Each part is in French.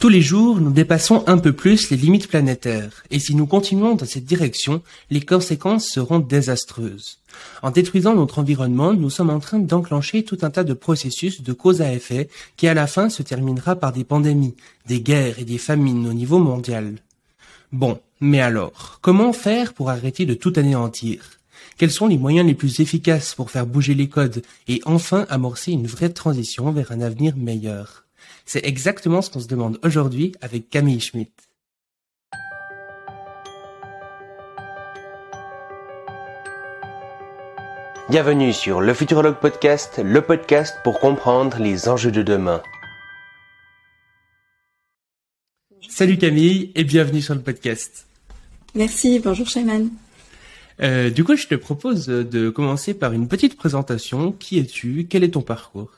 Tous les jours, nous dépassons un peu plus les limites planétaires, et si nous continuons dans cette direction, les conséquences seront désastreuses. En détruisant notre environnement, nous sommes en train d'enclencher tout un tas de processus de cause à effet qui à la fin se terminera par des pandémies, des guerres et des famines au niveau mondial. Bon, mais alors, comment faire pour arrêter de tout anéantir? Quels sont les moyens les plus efficaces pour faire bouger les codes et enfin amorcer une vraie transition vers un avenir meilleur? C'est exactement ce qu'on se demande aujourd'hui avec Camille Schmitt. Bienvenue sur le Futurologue Podcast, le podcast pour comprendre les enjeux de demain. Salut Camille et bienvenue sur le podcast. Merci, bonjour Shayman. Euh, du coup, je te propose de commencer par une petite présentation. Qui es-tu? Quel est ton parcours?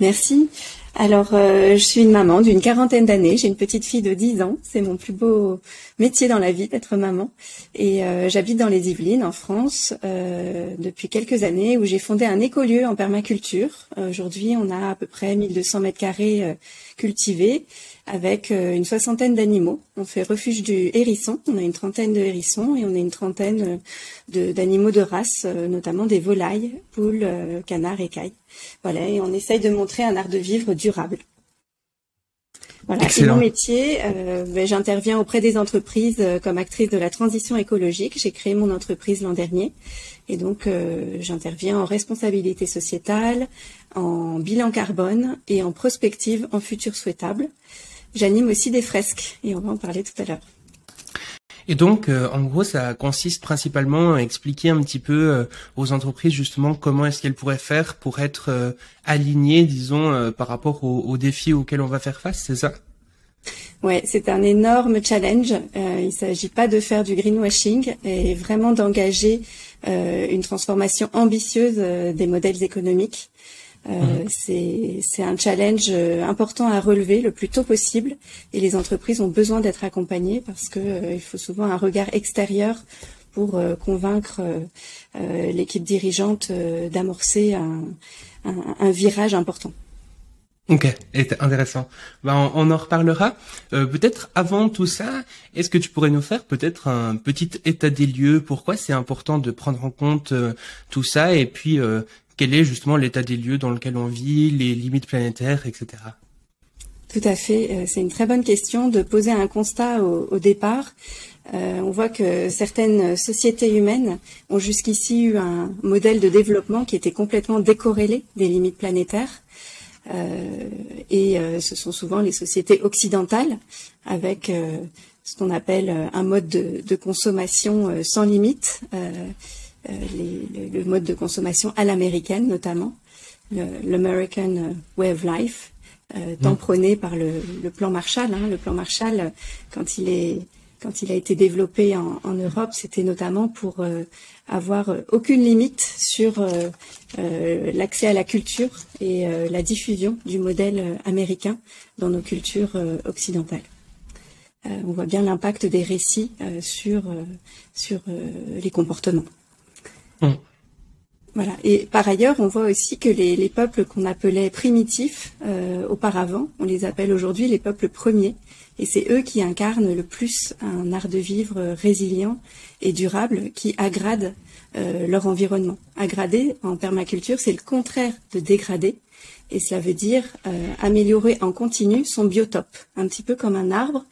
Merci. Alors, euh, je suis une maman d'une quarantaine d'années. J'ai une petite fille de 10 ans. C'est mon plus beau métier dans la vie d'être maman. Et euh, j'habite dans les Yvelines, en France, euh, depuis quelques années, où j'ai fondé un écolieu en permaculture. Aujourd'hui, on a à peu près 1200 mètres carrés cultivés avec une soixantaine d'animaux. On fait refuge du hérisson. On a une trentaine de hérissons et on a une trentaine d'animaux de, race, notamment des volailles, poules, canards et cailles. Voilà, et on essaye de montrer un art de vivre durable. Voilà, c'est mon métier, euh, ben, j'interviens auprès des entreprises euh, comme actrice de la transition écologique. J'ai créé mon entreprise l'an dernier et donc euh, j'interviens en responsabilité sociétale, en bilan carbone et en prospective en futur souhaitable. J'anime aussi des fresques et on va en parler tout à l'heure. Et donc, euh, en gros, ça consiste principalement à expliquer un petit peu euh, aux entreprises justement comment est-ce qu'elles pourraient faire pour être euh, alignées, disons, par rapport aux, défis auxquels on va faire face, c'est ça? Ouais, c'est un énorme challenge. il ne s'agit pas de faire du greenwashing et vraiment d'engager une transformation ambitieuse des modèles économiques. Euh, mhm. C'est un challenge euh, important à relever le plus tôt possible et les entreprises ont besoin d'être accompagnées parce que euh, il faut souvent un regard extérieur pour convaincre l'équipe dirigeante d'amorcer un, un, un, virage important. Ok, intéressant. Ben, on, en reparlera. peut-être avant tout ça, est-ce que tu pourrais nous faire peut-être un petit état des lieux? Pourquoi c'est important de prendre en compte tout ça? Et puis, quel est justement l'état des lieux dans lequel on vit, les limites planétaires, etc. Tout à fait. Euh, c'est une très bonne question de poser un constat au, départ. Euh, on voit que certaines sociétés humaines ont jusqu'ici eu un modèle de développement qui était complètement décorrélé des limites planétaires. Euh, et ce sont souvent les sociétés occidentales avec ce qu'on appelle un mode de, de consommation sans limite les, le, mode de consommation à l'américaine notamment, l'American Way of Life, euh, tant mm. prôné par le, le plan Marshall. Hein. Le plan Marshall, quand il est quand il a été développé en, en Europe, c'était notamment pour euh, avoir aucune limite sur euh, euh, l'accès à la culture et la diffusion du modèle américain dans nos cultures occidentales. on voit bien l'impact des récits sur sur les comportements. Mm. Voilà. Et par ailleurs, on voit aussi que les, les peuples qu'on appelait primitifs euh, auparavant, on les appelle aujourd'hui les peuples premiers. Et c'est eux qui incarnent le plus un art de vivre résilient et durable qui agrade euh, leur environnement. Agrader en permaculture, c'est le contraire de dégrader. Et cela veut dire euh, améliorer en continu son biotope, un petit peu comme un arbre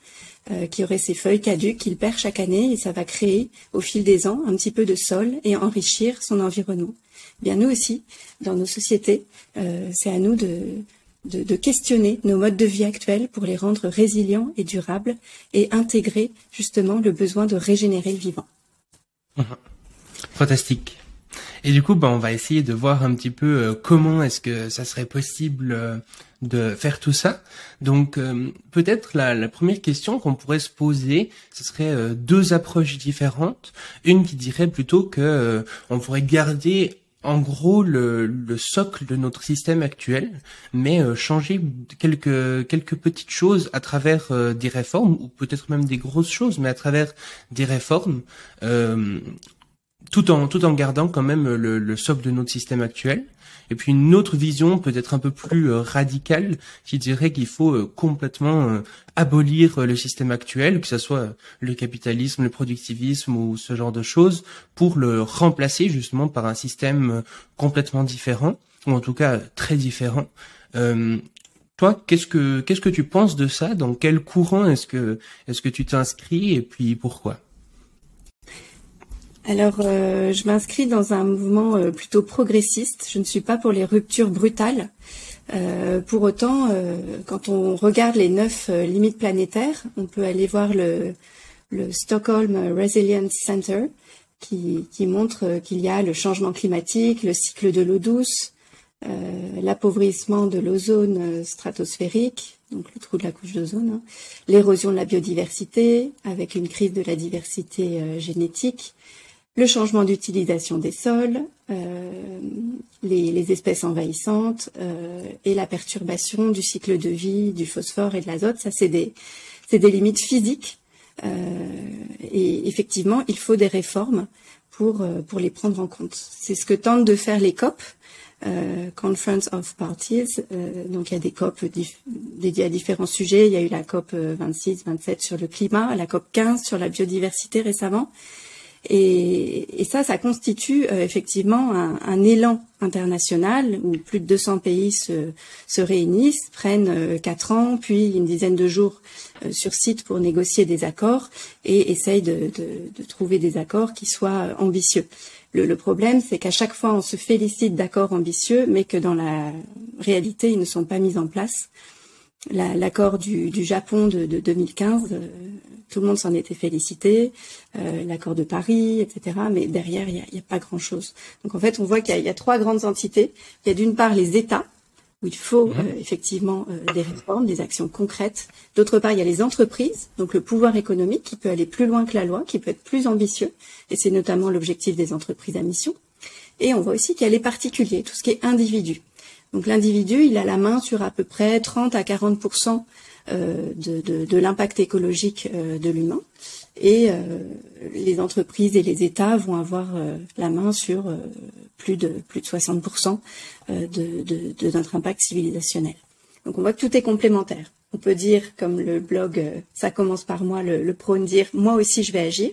euh, qui aurait ses feuilles caduques qu'il perd chaque année et ça va créer au fil des ans un petit peu de sol et enrichir son environnement. Eh bien nous aussi, dans nos sociétés, euh, c'est à nous de, de, questionner nos modes de vie actuels pour les rendre résilients et durables et intégrer justement le besoin de régénérer le vivant. Fantastique. Et du coup, bah, on va essayer de voir un petit peu euh, comment est-ce que ça serait possible de faire tout ça. Donc, euh, peut-être la, la, première question qu'on pourrait se poser, ce serait deux approches différentes. Une qui dirait plutôt que on pourrait garder en gros le, le, socle de notre système actuel, mais changer quelques quelques petites choses à travers des réformes ou peut-être même des grosses choses, mais à travers des réformes tout en tout en gardant quand même le, le socle de notre système actuel. Et puis une autre vision peut-être un peu plus euh, radicale qui dirait qu'il faut euh, complètement euh, abolir le système actuel, que ce soit le capitalisme, le productivisme ou ce genre de choses, pour le remplacer justement par un système complètement différent, ou en tout cas très différent. toi, qu'est-ce que qu'est-ce que tu penses de ça? Dans quel courant est-ce que est-ce que tu t'inscris? Et puis pourquoi? Alors, euh, je m'inscris dans un mouvement euh, plutôt progressiste. Je ne suis pas pour les ruptures brutales. Euh, pour autant, quand on regarde les neuf limites planétaires, on peut aller voir le, Stockholm Resilience Center qui, montre qu'il y a le changement climatique, le cycle de l'eau douce, l'appauvrissement de l'ozone stratosphérique, donc le trou de la couche d'ozone, hein, l'érosion de la biodiversité avec une crise de la diversité génétique, le changement d'utilisation des sols, euh, les, espèces envahissantes euh, et la perturbation du cycle de vie du phosphore et de l'azote. Ça, c'est des, limites physiques. Euh, et effectivement, il faut des réformes pour, pour les prendre en compte. C'est ce que tentent de faire les COP, Conference of Parties. donc il y a des COP dédiées à différents sujets. Il y a eu la COP 26, 27 sur le climat, la COP 15 sur la biodiversité récemment. Et, ça, ça constitue euh, effectivement un, élan international où plus de 200 pays se, se réunissent, prennent euh, quatre ans, puis une dizaine de jours euh, sur site pour négocier des accords et essayent de, trouver des accords qui soient ambitieux. Le problème, c'est qu'à chaque fois, on se félicite d'accords ambitieux, mais que dans la réalité, ils ne sont pas mis en place l'accord du, du, Japon de, de 2015, euh, tout le monde s'en était félicité, euh, l'accord de Paris, etc. Mais derrière, il n'y a, a, pas grand-chose. Donc en fait, on voit qu'il y, y, a trois grandes entités. Il y a d'une part les États, où il faut mmh. euh, effectivement des réformes, des actions concrètes. D'autre part, il y a les entreprises, donc le pouvoir économique qui peut aller plus loin que la loi, qui peut être plus ambitieux, et c'est notamment l'objectif des entreprises à mission. Et on voit aussi qu'il y a les particuliers, tout ce qui est individu. Donc l'individu, il a la main sur à peu près 30 à 40 euh, de, de, l'impact écologique euh, de l'humain. Et euh, les entreprises et les États vont avoir la main sur plus de plus de 60 de, de, de, notre impact civilisationnel. Donc on voit que tout est complémentaire. On peut dire, comme le blog Ça commence par moi, le, le prône dire, moi aussi je vais agir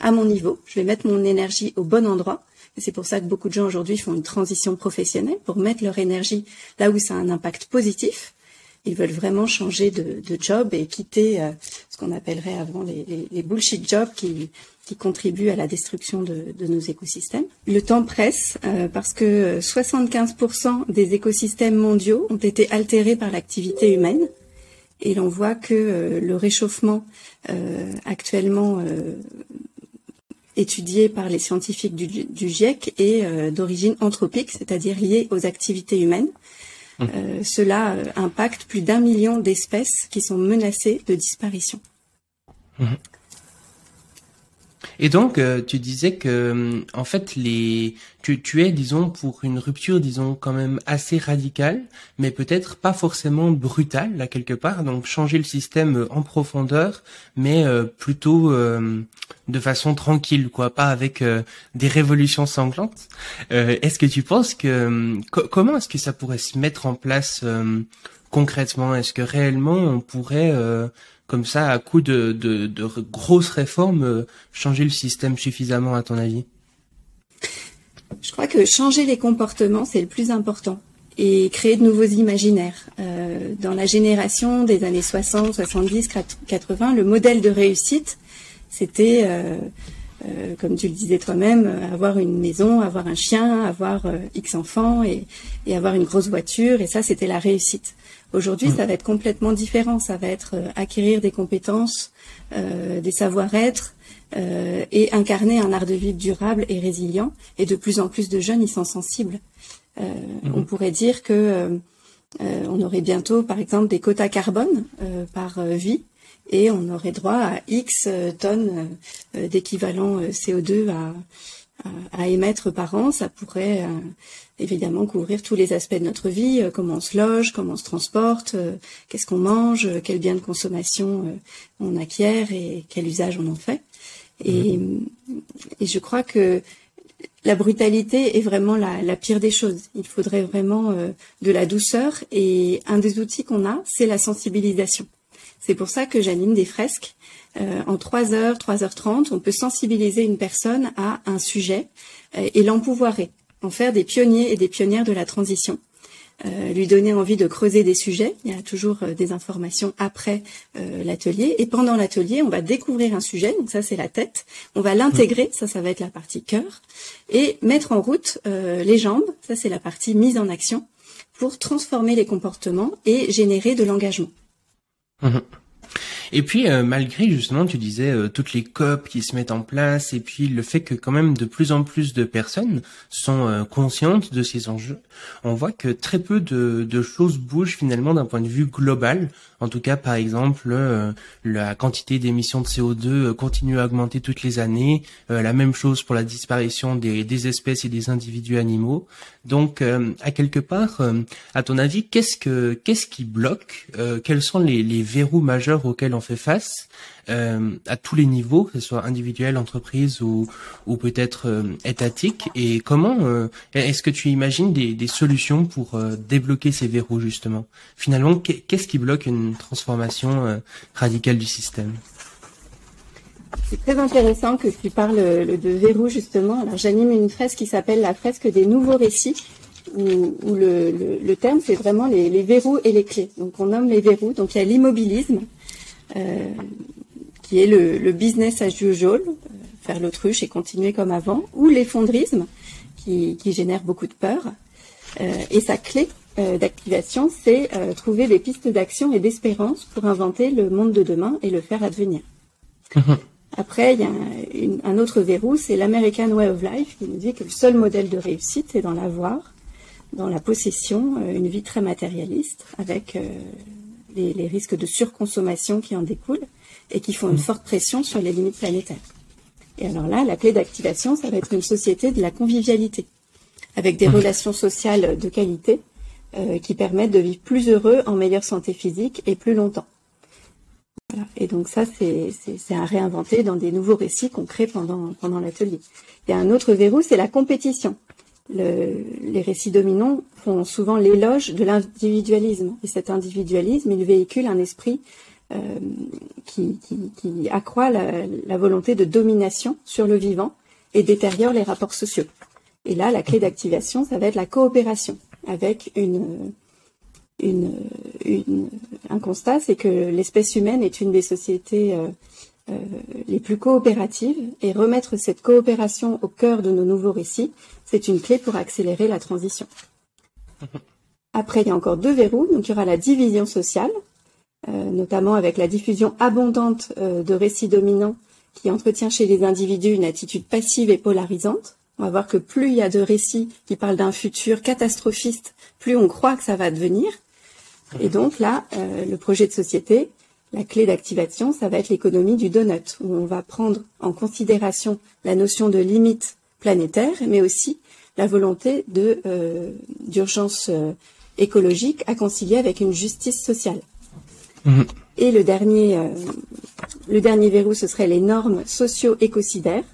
à mon niveau, je vais mettre mon énergie au bon endroit c'est pour ça que beaucoup de gens aujourd'hui font une transition professionnelle pour mettre leur énergie là où ça a un impact positif. Ils veulent vraiment changer de, job et quitter euh, ce qu'on appellerait avant les, bullshit jobs qui, contribuent à la destruction de, nos écosystèmes. Le temps presse euh, parce que 75% des écosystèmes mondiaux ont été altérés par l'activité humaine. Et l'on voit que euh, le réchauffement actuellement étudié par les scientifiques du, GIEC est euh, d'origine anthropique, c'est-à-dire liée aux activités humaines. Mmh. Euh, cela euh, impacte plus d'un million d'espèces qui sont menacées de disparition. Mmh. Et donc, euh, tu disais que, euh, en fait, les, tu, tu es, disons, pour une rupture, disons, quand même assez radicale, mais peut-être pas forcément brutale, là, quelque part. Donc, changer le système euh, en profondeur, mais plutôt de façon tranquille, quoi, pas avec des révolutions sanglantes. est-ce que tu penses que, comment est-ce que ça pourrait se mettre en place concrètement? Est-ce que réellement on pourrait comme ça, à coup de, grosses réformes, euh, changer le système suffisamment, à ton avis? Je crois que changer les comportements, c'est le plus important. Et créer de nouveaux imaginaires. Euh, dans la génération des années 60, 70, 80, le modèle de réussite, c'était, euh, comme tu le disais toi-même, avoir une maison, avoir un chien, avoir X enfants et avoir une grosse voiture. Et ça, c'était la réussite. Aujourd'hui, ça va être complètement différent. Ça va être euh, acquérir des compétences, euh, des savoir-être euh, et incarner un art de vivre durable et résilient. Et de plus en plus de jeunes y sont sensibles. Mhm. On pourrait dire que on aurait bientôt, par exemple, des quotas carbone par vie et on aurait droit à X tonnes d'équivalent CO2 à, à, émettre par an. Ça pourrait évidemment couvrir tous les aspects de notre vie, euh, comment on se loge, comment on se transporte, euh, qu'est-ce qu'on mange, euh, quels biens de consommation on acquiert et quel usage on en fait. Et, mhm. et je crois que la brutalité est vraiment la, pire des choses. Il faudrait vraiment euh, de la douceur et un des outils qu'on a, c'est la sensibilisation. C'est pour ça que j'anime des fresques. Euh, en 3 heures, 3 heures 30, on peut sensibiliser une personne à un sujet euh, et l'empouvoirer, en faire des pionniers et des pionnières de la transition. Euh, lui donner envie de creuser des sujets. Il y a toujours euh, des informations après euh, l'atelier. Et pendant l'atelier, on va découvrir un sujet, donc ça c'est la tête. On va l'intégrer, ça ça va être la partie cœur. Et mettre en route les jambes, ça c'est la partie mise en action, pour transformer les comportements et générer de l'engagement. Mmh. Et puis euh, malgré justement, tu disais euh, toutes les COP qui se mettent en place, et puis le fait que quand même de plus en plus de personnes sont euh, conscientes de ces enjeux, on voit que très peu de, de choses bougent finalement d'un point de vue global. En tout cas, par exemple, la quantité d'émissions de CO2 continue à augmenter toutes les années. la même chose pour la disparition des, des espèces et des individus animaux. Donc, à quelque part, à ton avis, qu'est-ce que qu'est-ce qui bloque Quels sont les, les verrous majeurs auxquels fait face euh, à tous les niveaux, que ce soit individuel, entreprise ou, peut-être euh, étatique. Et comment euh, est-ce que tu imagines des, solutions pour débloquer ces verrous justement? Finalement, qu'est-ce qui bloque une transformation radicale du système? C'est très intéressant que tu parles de verrous justement. Alors j'anime une fresque qui s'appelle la fresque des nouveaux récits, où, le, terme c'est vraiment les, verrous et les clés. Donc on nomme les verrous. Donc il y a l'immobilisme, qui est le, business as usual, euh, faire l'autruche et continuer comme avant, ou l'effondrisme, qui, génère beaucoup de peur. Euh, et sa clé d'activation, c'est trouver des pistes d'action et d'espérance pour inventer le monde de demain et le faire advenir. Après, il y a un, autre verrou, c'est l'American Way of Life, qui nous dit que le seul modèle de réussite, c'est dans l'avoir, dans la possession, une vie très matérialiste, avec les, risques de surconsommation qui en découlent et qui font une forte pression sur les limites planétaires. Et alors là, la clé d'activation, ça va être une société de la convivialité, avec des relations sociales de qualité euh, qui permettent de vivre plus heureux, en meilleure santé physique et plus longtemps. Et donc ça, c'est à réinventer dans des nouveaux récits qu'on crée pendant, pendant l'atelier. Il y a un autre verrou, c'est la compétition les récits dominants font souvent l'éloge de l'individualisme. Et cet individualisme, il véhicule un esprit euh, qui, accroît la, volonté de domination sur le vivant et détériore les rapports sociaux. Et là, la clé d'activation, ça va être la coopération avec un constat, c'est que l'espèce humaine est une des sociétés euh, euh, les plus coopératives et remettre cette coopération au cœur de nos nouveaux récits, c'est une clé pour accélérer la transition. Après, il y a encore deux verrous. Donc, il y aura la division sociale, euh, notamment avec la diffusion abondante euh, de récits dominants qui entretient chez les individus une attitude passive et polarisante. On va voir que plus il y a de récits qui parlent d'un futur catastrophiste, plus on croit que ça va devenir. Et donc là, le projet de société, la clé d'activation, ça va être l'économie du donut, où on va prendre en considération la notion de limite planétaire, mais aussi la volonté euh, d'urgence euh, écologique à concilier avec une justice sociale. Mhm. Et le dernier, euh, le dernier verrou, ce serait les normes socio-écocidaires.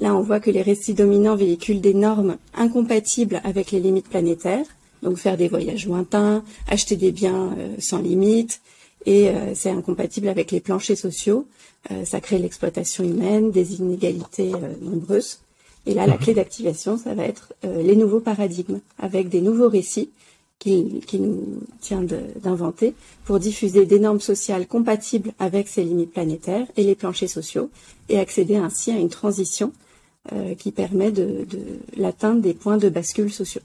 Là, on voit que les récits dominants véhiculent des normes incompatibles avec les limites planétaires, donc faire des voyages lointains, acheter des biens sans limite, et euh, c'est incompatible avec les planchers sociaux. Euh, ça crée l'exploitation humaine, des inégalités euh, nombreuses. Et là, la mhm. clé d'activation, ça va être les nouveaux paradigmes, avec des nouveaux récits qui, qui nous tient d'inventer pour diffuser des normes sociales compatibles avec ces limites planétaires et les planchers sociaux, et accéder ainsi à une transition qui permet de, de l'atteinte des points de bascule sociaux.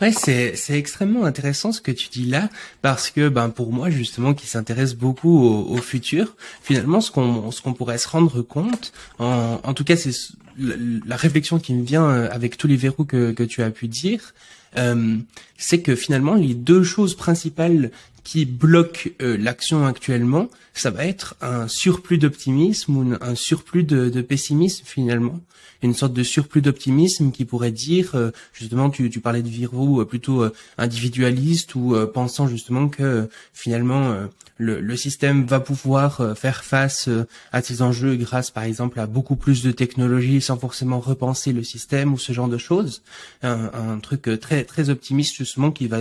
Ouais, c'est c'est extrêmement intéressant ce que tu dis là parce que ben pour moi justement qui s'intéresse beaucoup au, futur, finalement ce qu'on ce qu'on pourrait se rendre compte en en tout cas c'est la, réflexion qui me vient euh, avec tous les verrous que que tu as pu dire, euh, c'est que finalement les deux choses principales qui bloque euh, l'action actuellement, ça va être un surplus d'optimisme ou un surplus de, pessimisme finalement. Une sorte de surplus d'optimisme qui pourrait dire, euh, justement, tu, parlais de Virou euh, plutôt individualiste ou pensant justement que finalement le, système va pouvoir faire face à ces enjeux grâce par exemple à beaucoup plus de technologies sans forcément repenser le système ou ce genre de choses. Un truc très très optimiste justement qui va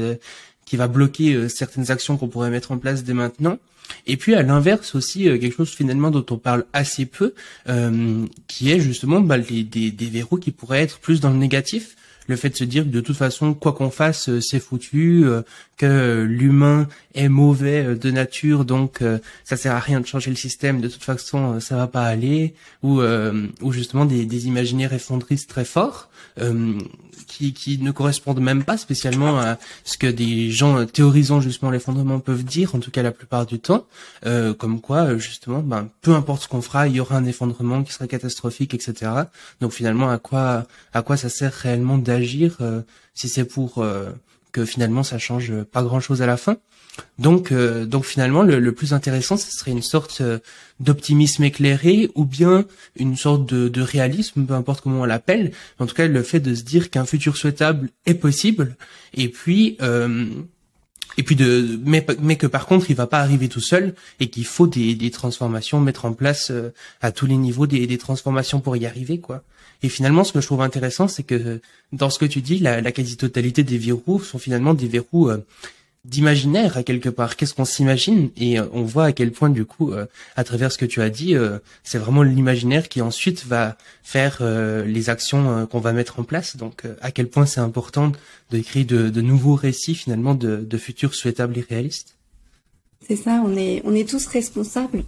qui va bloquer euh, certaines actions qu'on pourrait mettre en place dès maintenant. Et puis à l'inverse aussi euh, quelque chose finalement dont on parle assez peu, euh, qui est justement bah, des, des, verrous qui pourraient être plus dans le négatif le fait de se dire que de toute façon, quoi qu'on fasse, c'est foutu, que l'humain est mauvais de nature, donc ça sert à rien de changer le système. De toute façon, ça va pas aller, ou ou justement des, des imaginaires effondristes très forts qui, qui ne correspondent même pas spécialement à ce que des gens théorisant justement l'effondrement peuvent dire, en tout cas la plupart du temps, euh, comme quoi euh, justement, ben, peu importe ce qu'on fera, il y aura un effondrement qui sera catastrophique, etc. Donc finalement, à quoi à quoi ça sert réellement d'agir euh, si c'est pour euh, que finalement ça change pas grand chose à la fin. Donc, euh, donc finalement, le, plus intéressant, ce serait une sorte euh, d'optimisme éclairé ou bien une sorte de, réalisme, peu importe comment on l'appelle. En tout cas, le fait de se dire qu'un futur souhaitable est possible, et puis euh, et puis de mais, mais que par contre il va pas arriver tout seul et qu'il faut des, des transformations mettre en place à tous les niveaux des, des transformations pour y arriver quoi et finalement ce que je trouve intéressant c'est que dans ce que tu dis la, quasi-totalité des verrous sont finalement des verrous d'imaginaire à quelque part. Qu'est-ce qu'on s'imagine? Et euh, on voit à quel point du coup, euh, à travers ce que tu as dit, euh, c'est vraiment l'imaginaire qui ensuite va faire les actions qu'on va mettre en place. Donc à quel point c'est important de créer de, de, nouveaux récits finalement de, de futurs souhaitables et réalistes. C'est ça, on est on est tous responsables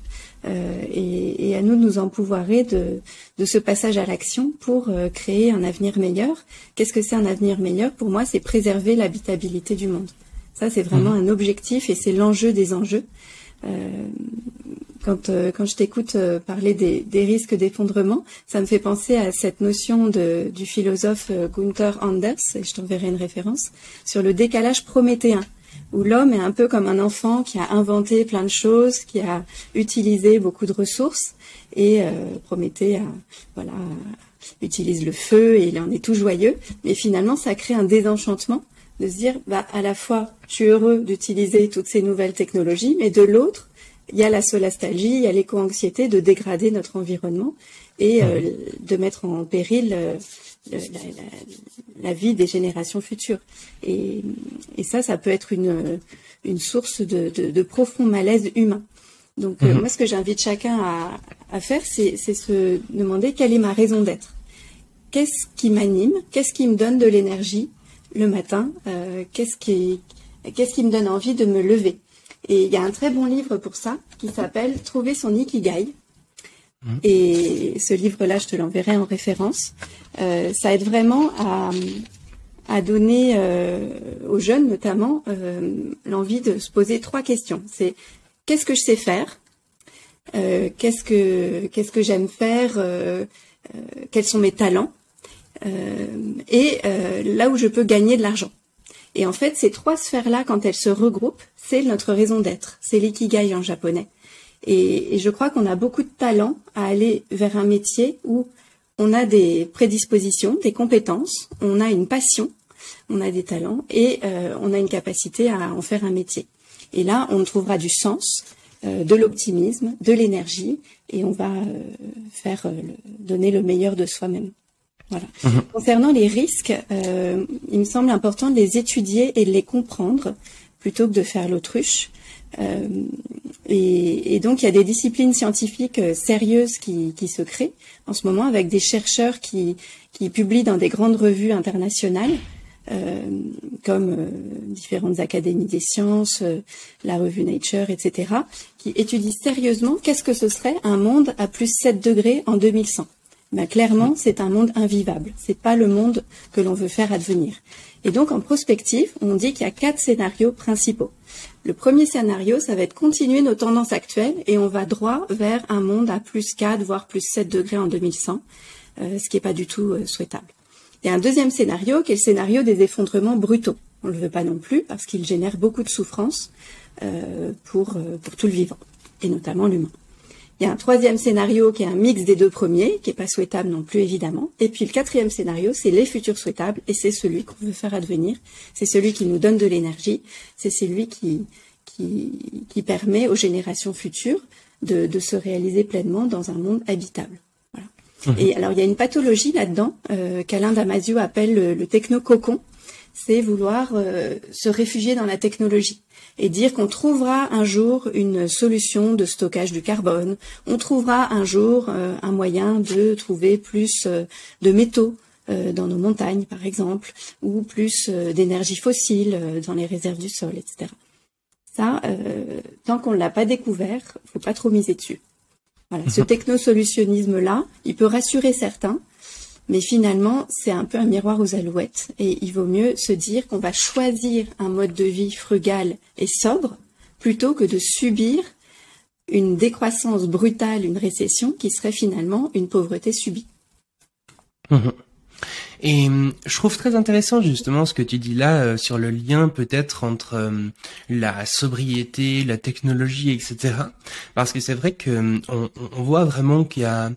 et, et, à nous de nous empouvoirer de, de ce passage à l'action pour créer un avenir meilleur. Qu'est-ce que c'est un avenir meilleur? Pour moi, c'est préserver l'habitabilité du monde. Ça, c'est vraiment mhm. un objectif et c'est l'enjeu des enjeux. Euh, quand, euh, quand je t'écoute euh, parler des, des risques d'effondrement, ça me fait penser à cette notion de, du philosophe Gunther Anders, et je t'enverrai une référence, sur le décalage prométhéen, où l'homme est un peu comme un enfant qui a inventé plein de choses, qui a utilisé beaucoup de ressources, et Prométhée voilà, utilise le feu et il en est tout joyeux, mais finalement ça crée un désenchantement de se dire, bah, à la fois, je suis heureux d'utiliser toutes ces nouvelles technologies, mais de l'autre, il y a la solastalgie, il y a l'éco-anxiété de dégrader notre environnement et euh, de mettre en péril euh, la, vie des générations futures. Et, ça, ça peut être une, une source de, profond malaise humain. Donc euh, mhm. moi, ce que j'invite chacun à, à faire, c'est se demander quelle est ma raison d'être. Qu'est-ce qui m'anime? Qu'est-ce qui me donne de l'énergie le matin, euh, qu'est-ce qui, qu'est-ce qui me donne envie de me lever? Et il y a un très bon livre pour ça qui s'appelle Trouver son ikigai. Et ce livre-là, je te l'enverrai en référence. Euh, ça aide vraiment à, donner euh, aux jeunes, notamment, l'envie de se poser trois questions. C'est qu'est-ce que je sais faire? Qu'est-ce que qu'est-ce que j'aime faire? Quels sont mes talents? Euh, et euh, là où je peux gagner de l'argent. Et en fait, ces trois sphères-là, quand elles se regroupent, c'est notre raison d'être. C'est l'ikigai en japonais. Et, je crois qu'on a beaucoup de talent à aller vers un métier où on a des prédispositions, des compétences, on a une passion, on a des talents et euh, on a une capacité à en faire un métier. Et là, on trouvera du sens, de l'optimisme, de l'énergie et on va faire donner le meilleur de soi-même. Voilà. Mhm. Concernant les risques, euh, il me semble important de les étudier et de les comprendre plutôt que de faire l'autruche. Euh, et, et, donc, il y a des disciplines scientifiques euh, sérieuses qui, qui, se créent en ce moment avec des chercheurs qui, qui publient dans des grandes revues internationales, euh, comme euh, différentes académies des sciences, euh, la revue Nature, etc., qui étudient sérieusement qu'est-ce que ce serait un monde à plus 7 degrés en 2100 ben, clairement, c'est un monde invivable. C'est pas le monde que l'on veut faire advenir. Et donc, en prospective, on dit qu'il y a quatre scénarios principaux. Le premier scénario, ça va être continuer nos tendances actuelles et on va droit vers un monde à plus 4, voire plus 7 degrés en 2100, euh, ce qui n'est pas du tout euh, souhaitable. A un deuxième scénario qui est le scénario des effondrements brutaux. On ne le veut pas non plus parce qu'il génère beaucoup de souffrance pour, pour tout le vivant, et notamment l'humain. Il y a un troisième scénario qui est un mix des deux premiers, qui est pas souhaitable non plus évidemment. Et puis le quatrième scénario, c'est les futurs souhaitables, et c'est celui qu'on veut faire advenir. C'est celui qui nous donne de l'énergie. C'est celui qui, qui, qui permet aux générations futures de, de, se réaliser pleinement dans un monde habitable. Voilà. Mmh. Et alors il y a une pathologie là-dedans euh, qu'Alain Damasio appelle le, le techno-cocon. C'est vouloir euh, se réfugier dans la technologie et dire qu'on trouvera un jour une solution de stockage du carbone, on trouvera un jour euh, un moyen de trouver plus euh, de métaux euh, dans nos montagnes, par exemple, ou plus d'énergie fossile dans les réserves du sol, etc. Ça, tant qu'on ne l'a pas découvert, faut pas trop miser dessus. Voilà, ce technosolutionnisme-là, il peut rassurer certains, mais finalement, c'est un peu un miroir aux alouettes. Et il vaut mieux se dire qu'on va choisir un mode de vie frugal et sobre plutôt que de subir une décroissance brutale, une récession qui serait finalement une pauvreté subie. Mhm. Et hum, je trouve très intéressant justement ce que tu dis là euh, sur le lien peut-être entre hum, la sobriété, la technologie, etc. Parce que c'est vrai que hum, on voit vraiment qu'il y a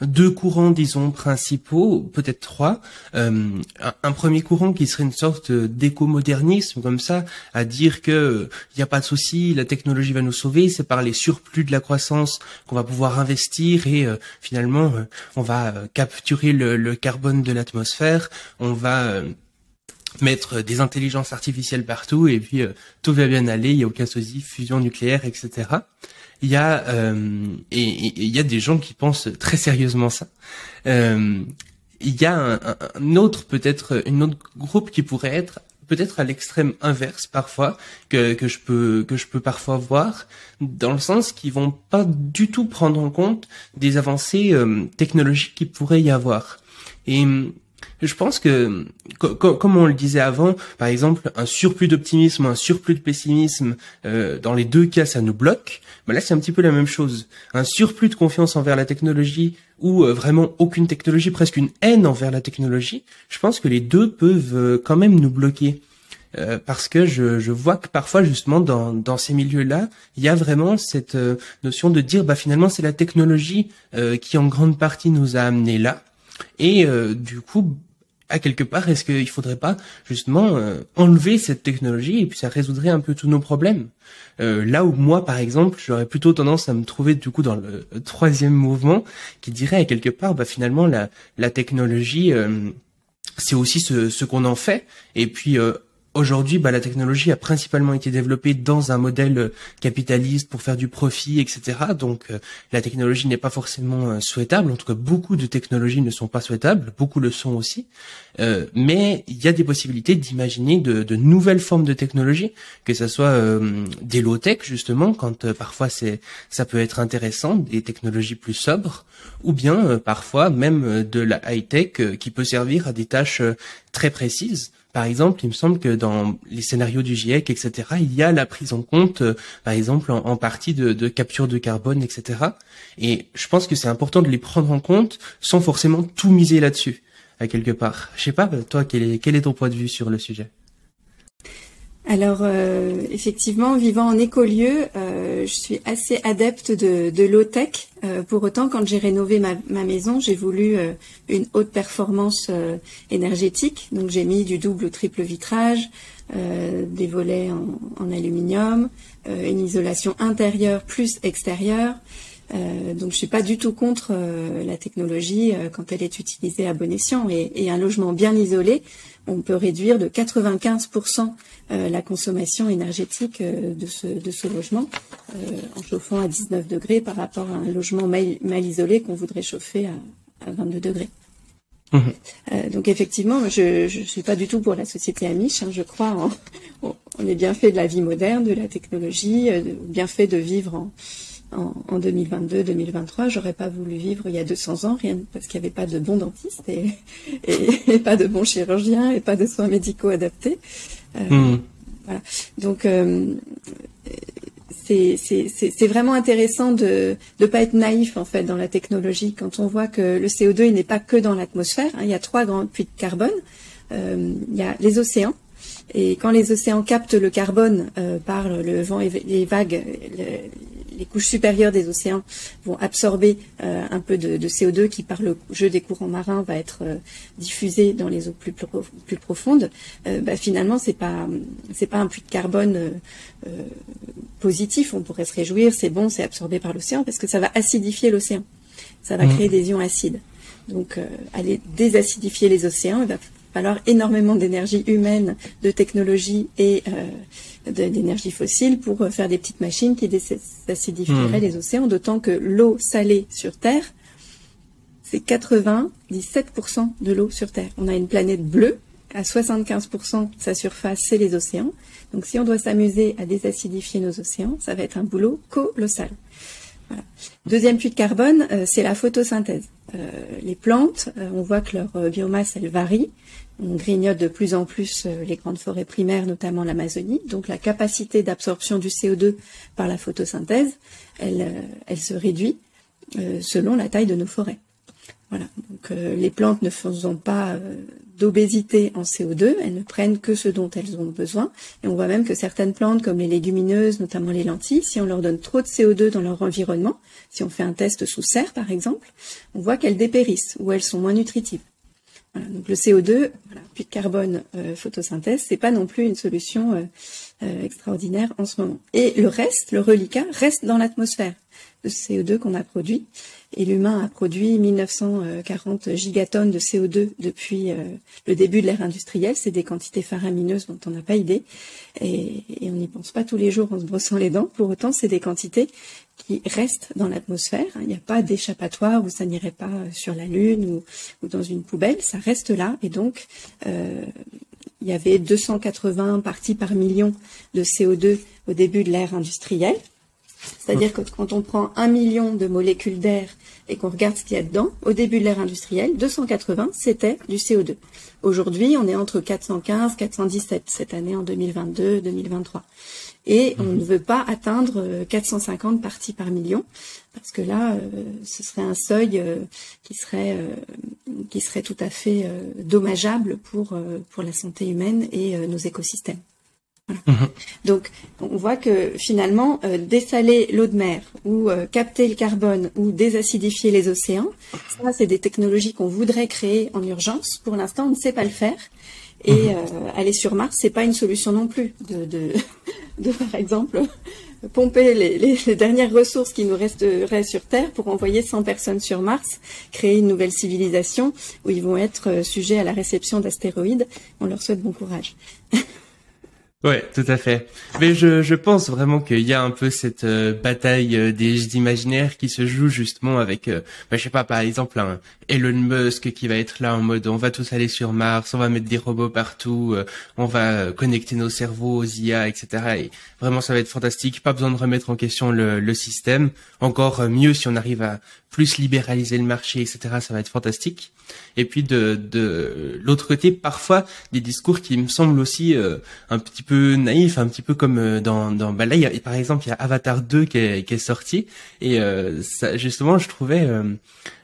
deux courants, disons, principaux, peut-être trois. Euh, un, premier courant qui serait une sorte d'éco-modernisme, comme ça, à dire que il n'y a pas de souci, la technologie va nous sauver, c'est par les surplus de la croissance qu'on va pouvoir investir et euh, finalement, euh, on va capturer le, le, carbone de l'atmosphère, on va mettre des intelligences artificielles partout et puis tout va bien aller, il n'y a aucun souci, fusion nucléaire, etc il y a euh, et il y a des gens qui pensent très sérieusement ça. Euh, il y a un, autre peut-être une autre groupe qui pourrait être peut-être à l'extrême inverse parfois que, que je peux que je peux parfois voir dans le sens qu'ils vont pas du tout prendre en compte des avancées euh, technologiques qui pourrait y avoir et je pense que, comme on le disait avant, par exemple, un surplus d'optimisme, un surplus de pessimisme, euh, dans les deux cas, ça nous bloque. Mais là, c'est un petit peu la même chose. Un surplus de confiance envers la technologie ou euh, vraiment aucune technologie, presque une haine envers la technologie, je pense que les deux peuvent euh, quand même nous bloquer. parce que je, vois que parfois justement dans, dans ces milieux-là, il y a vraiment cette notion de dire bah finalement c'est la technologie qui en grande partie nous a amenés là, et du coup à quelque part, est-ce qu'il faudrait pas justement euh, enlever cette technologie et puis ça résoudrait un peu tous nos problèmes? Euh, Là où moi, par exemple, j'aurais plutôt tendance à me trouver du coup dans le troisième mouvement qui dirait à quelque part, bah finalement la, la technologie, euh, c'est aussi ce, ce qu'on en fait. Et puis Aujourd'hui, bah, la technologie a principalement été développée dans un modèle euh, capitaliste pour faire du profit, etc. Donc, euh, la technologie n'est pas forcément euh, souhaitable. En tout cas, beaucoup de technologies ne sont pas souhaitables. Beaucoup le sont aussi. mais il y a des possibilités d'imaginer de, de, nouvelles formes de technologie, que ce soit des low-tech justement, quand parfois c'est ça peut être intéressant, des technologies plus sobres, ou bien parfois même de la high-tech qui peut servir à des tâches très précises. Par exemple, il me semble que dans les scénarios du GIEC, etc., il y a la prise en compte, euh, par exemple, en, partie de, capture de carbone, etc. Et je pense que c'est important de les prendre en compte sans forcément tout miser là-dessus, à quelque part. Je sais pas, toi, quel est ton point de vue sur le sujet? Alors euh, effectivement, vivant en écolieu, euh, je suis assez adepte de, de low-tech. Euh, pour autant, quand j'ai rénové ma, ma maison, j'ai voulu euh, une haute performance énergétique. Donc j'ai mis du double ou triple vitrage, des volets en, en aluminium, une isolation intérieure plus extérieure. Donc je suis pas du tout contre la technologie quand elle est utilisée à bon escient et, et un logement bien isolé on peut réduire de 95% euh, la consommation énergétique euh, de ce, de ce logement euh, en chauffant à 19 degrés par rapport à un logement mal, isolé qu'on voudrait chauffer à, 22 degrés. Mmh. donc effectivement, je ne suis pas du tout pour la société amiche. Hein, je crois en, on est bien fait de la vie moderne, de la technologie, bien fait de vivre en, en, 2022-2023, j'aurais pas voulu vivre il y a 200 ans, rien parce qu'il n'y avait pas de bons dentistes et, et, pas de bons chirurgiens et pas de soins médicaux adaptés. Euh, hmm. Voilà. Donc euh, c'est vraiment intéressant de ne pas être naïf en fait dans la technologie quand on voit que le CO2 il n'est pas que dans l'atmosphère. Hein, il y a trois grands puits de carbone. Euh, il y a les océans Et quand les océans captent le carbone par le vent et les vagues, les couches supérieures des océans vont absorber euh, un peu de, CO2 qui, par le jeu des courants marins, va être euh, diffusé dans les eaux plus, plus, profondes. Euh, bah, finalement, c'est pas c'est pas un puits de carbone positif. On pourrait se réjouir, c'est bon, c'est absorbé par l'océan parce que ça va acidifier l'océan. Ça va mmh. créer des ions acides. Donc, aller désacidifier les océans, il va falloir énormément d'énergie humaine, de technologie et d'énergie fossile pour euh, faire des petites machines qui désacidifieraient hmm. les océans, d'autant que l'eau salée sur Terre, c'est 97% de l'eau sur Terre. On a une planète bleue, à 75% sa surface, c'est les océans. Donc si on doit s'amuser à désacidifier nos océans, ça va être un boulot colossal. Deuxième puits de carbone, euh, c'est la photosynthèse. Euh, les plantes, on voit que leur biomasse, elle varie on grignote de plus en plus euh, les grandes forêts primaires, notamment l'Amazonie. Donc la capacité d'absorption du CO2 par la photosynthèse, elle, euh, elle se réduit euh, selon la taille de nos forêts. Voilà. Donc les plantes ne faisant pas d'obésité en CO2, elles ne prennent que ce dont elles ont besoin. Et on voit même que certaines plantes, comme les légumineuses, notamment les lentilles, si on leur donne trop de CO2 dans leur environnement, si on fait un test sous serre par exemple, on voit qu'elles dépérissent ou elles sont moins nutritives donc le CO2, voilà, puis de carbone, euh, photosynthèse, c'est pas non plus une solution euh, euh, extraordinaire en ce moment. Et le reste, le reliquat, reste dans l'atmosphère de CO2 qu'on a produit. Et l'humain a produit 1940 gigatonnes de CO2 depuis le début de l'ère industrielle. C'est des quantités faramineuses dont on n'a pas idée. Et on n'y pense pas tous les jours en se brossant les dents. Pour autant, c'est des quantités qui reste dans l'atmosphère. Il n'y a pas d'échappatoire où ça n'irait pas sur la Lune ou, dans une poubelle, ça reste là. Et donc, euh, il y avait 280 parties par million de CO2 au début de l'ère industrielle. C'est-à-dire que quand on prend un million de molécules d'air et qu'on regarde ce qu'il y a dedans, au début de l'ère industrielle, 280, c'était du CO2. Aujourd'hui, on est entre 415, 417 cette année en 2022, 2023 et on mhm. ne veut pas atteindre 450 euh, parties par million parce que là, euh, ce serait un seuil euh, qui serait qui serait tout à fait dommageable pour pour la santé humaine et nos écosystèmes. Mhm. Donc, on voit que finalement, dessaler l'eau de mer ou capter le carbone ou désacidifier les océans, ça, c'est des technologies qu'on voudrait créer en urgence. Pour l'instant, on ne sait pas le faire. Et mhm. aller sur Mars, c'est pas une solution non plus de, de, de, par exemple, pomper les, les, dernières ressources qui nous resteraient sur Terre pour envoyer 100 personnes sur Mars, créer une nouvelle civilisation où ils vont être euh, sujets à la réception d'astéroïdes. On leur souhaite bon courage. Ouais, tout à fait. Mais je, je pense vraiment qu'il y a un peu cette euh, bataille euh, des imaginaires qui se joue justement avec, euh, bah, je sais pas, par exemple, un Elon Musk qui va être là en mode on va tous aller sur Mars, on va mettre des robots partout, on va connecter nos cerveaux aux IA, etc. Et vraiment, ça va être fantastique. Pas besoin de remettre en question le, le système. Encore mieux si on arrive à plus libéraliser le marché, etc. Ça va être fantastique. Et puis de, de l'autre côté, parfois des discours qui me semblent aussi euh, un petit peu naïfs, un petit peu comme euh, dans, dans bah là, par exemple, il y a Avatar 2 qui est, qui est sorti et euh, ça, justement, je trouvais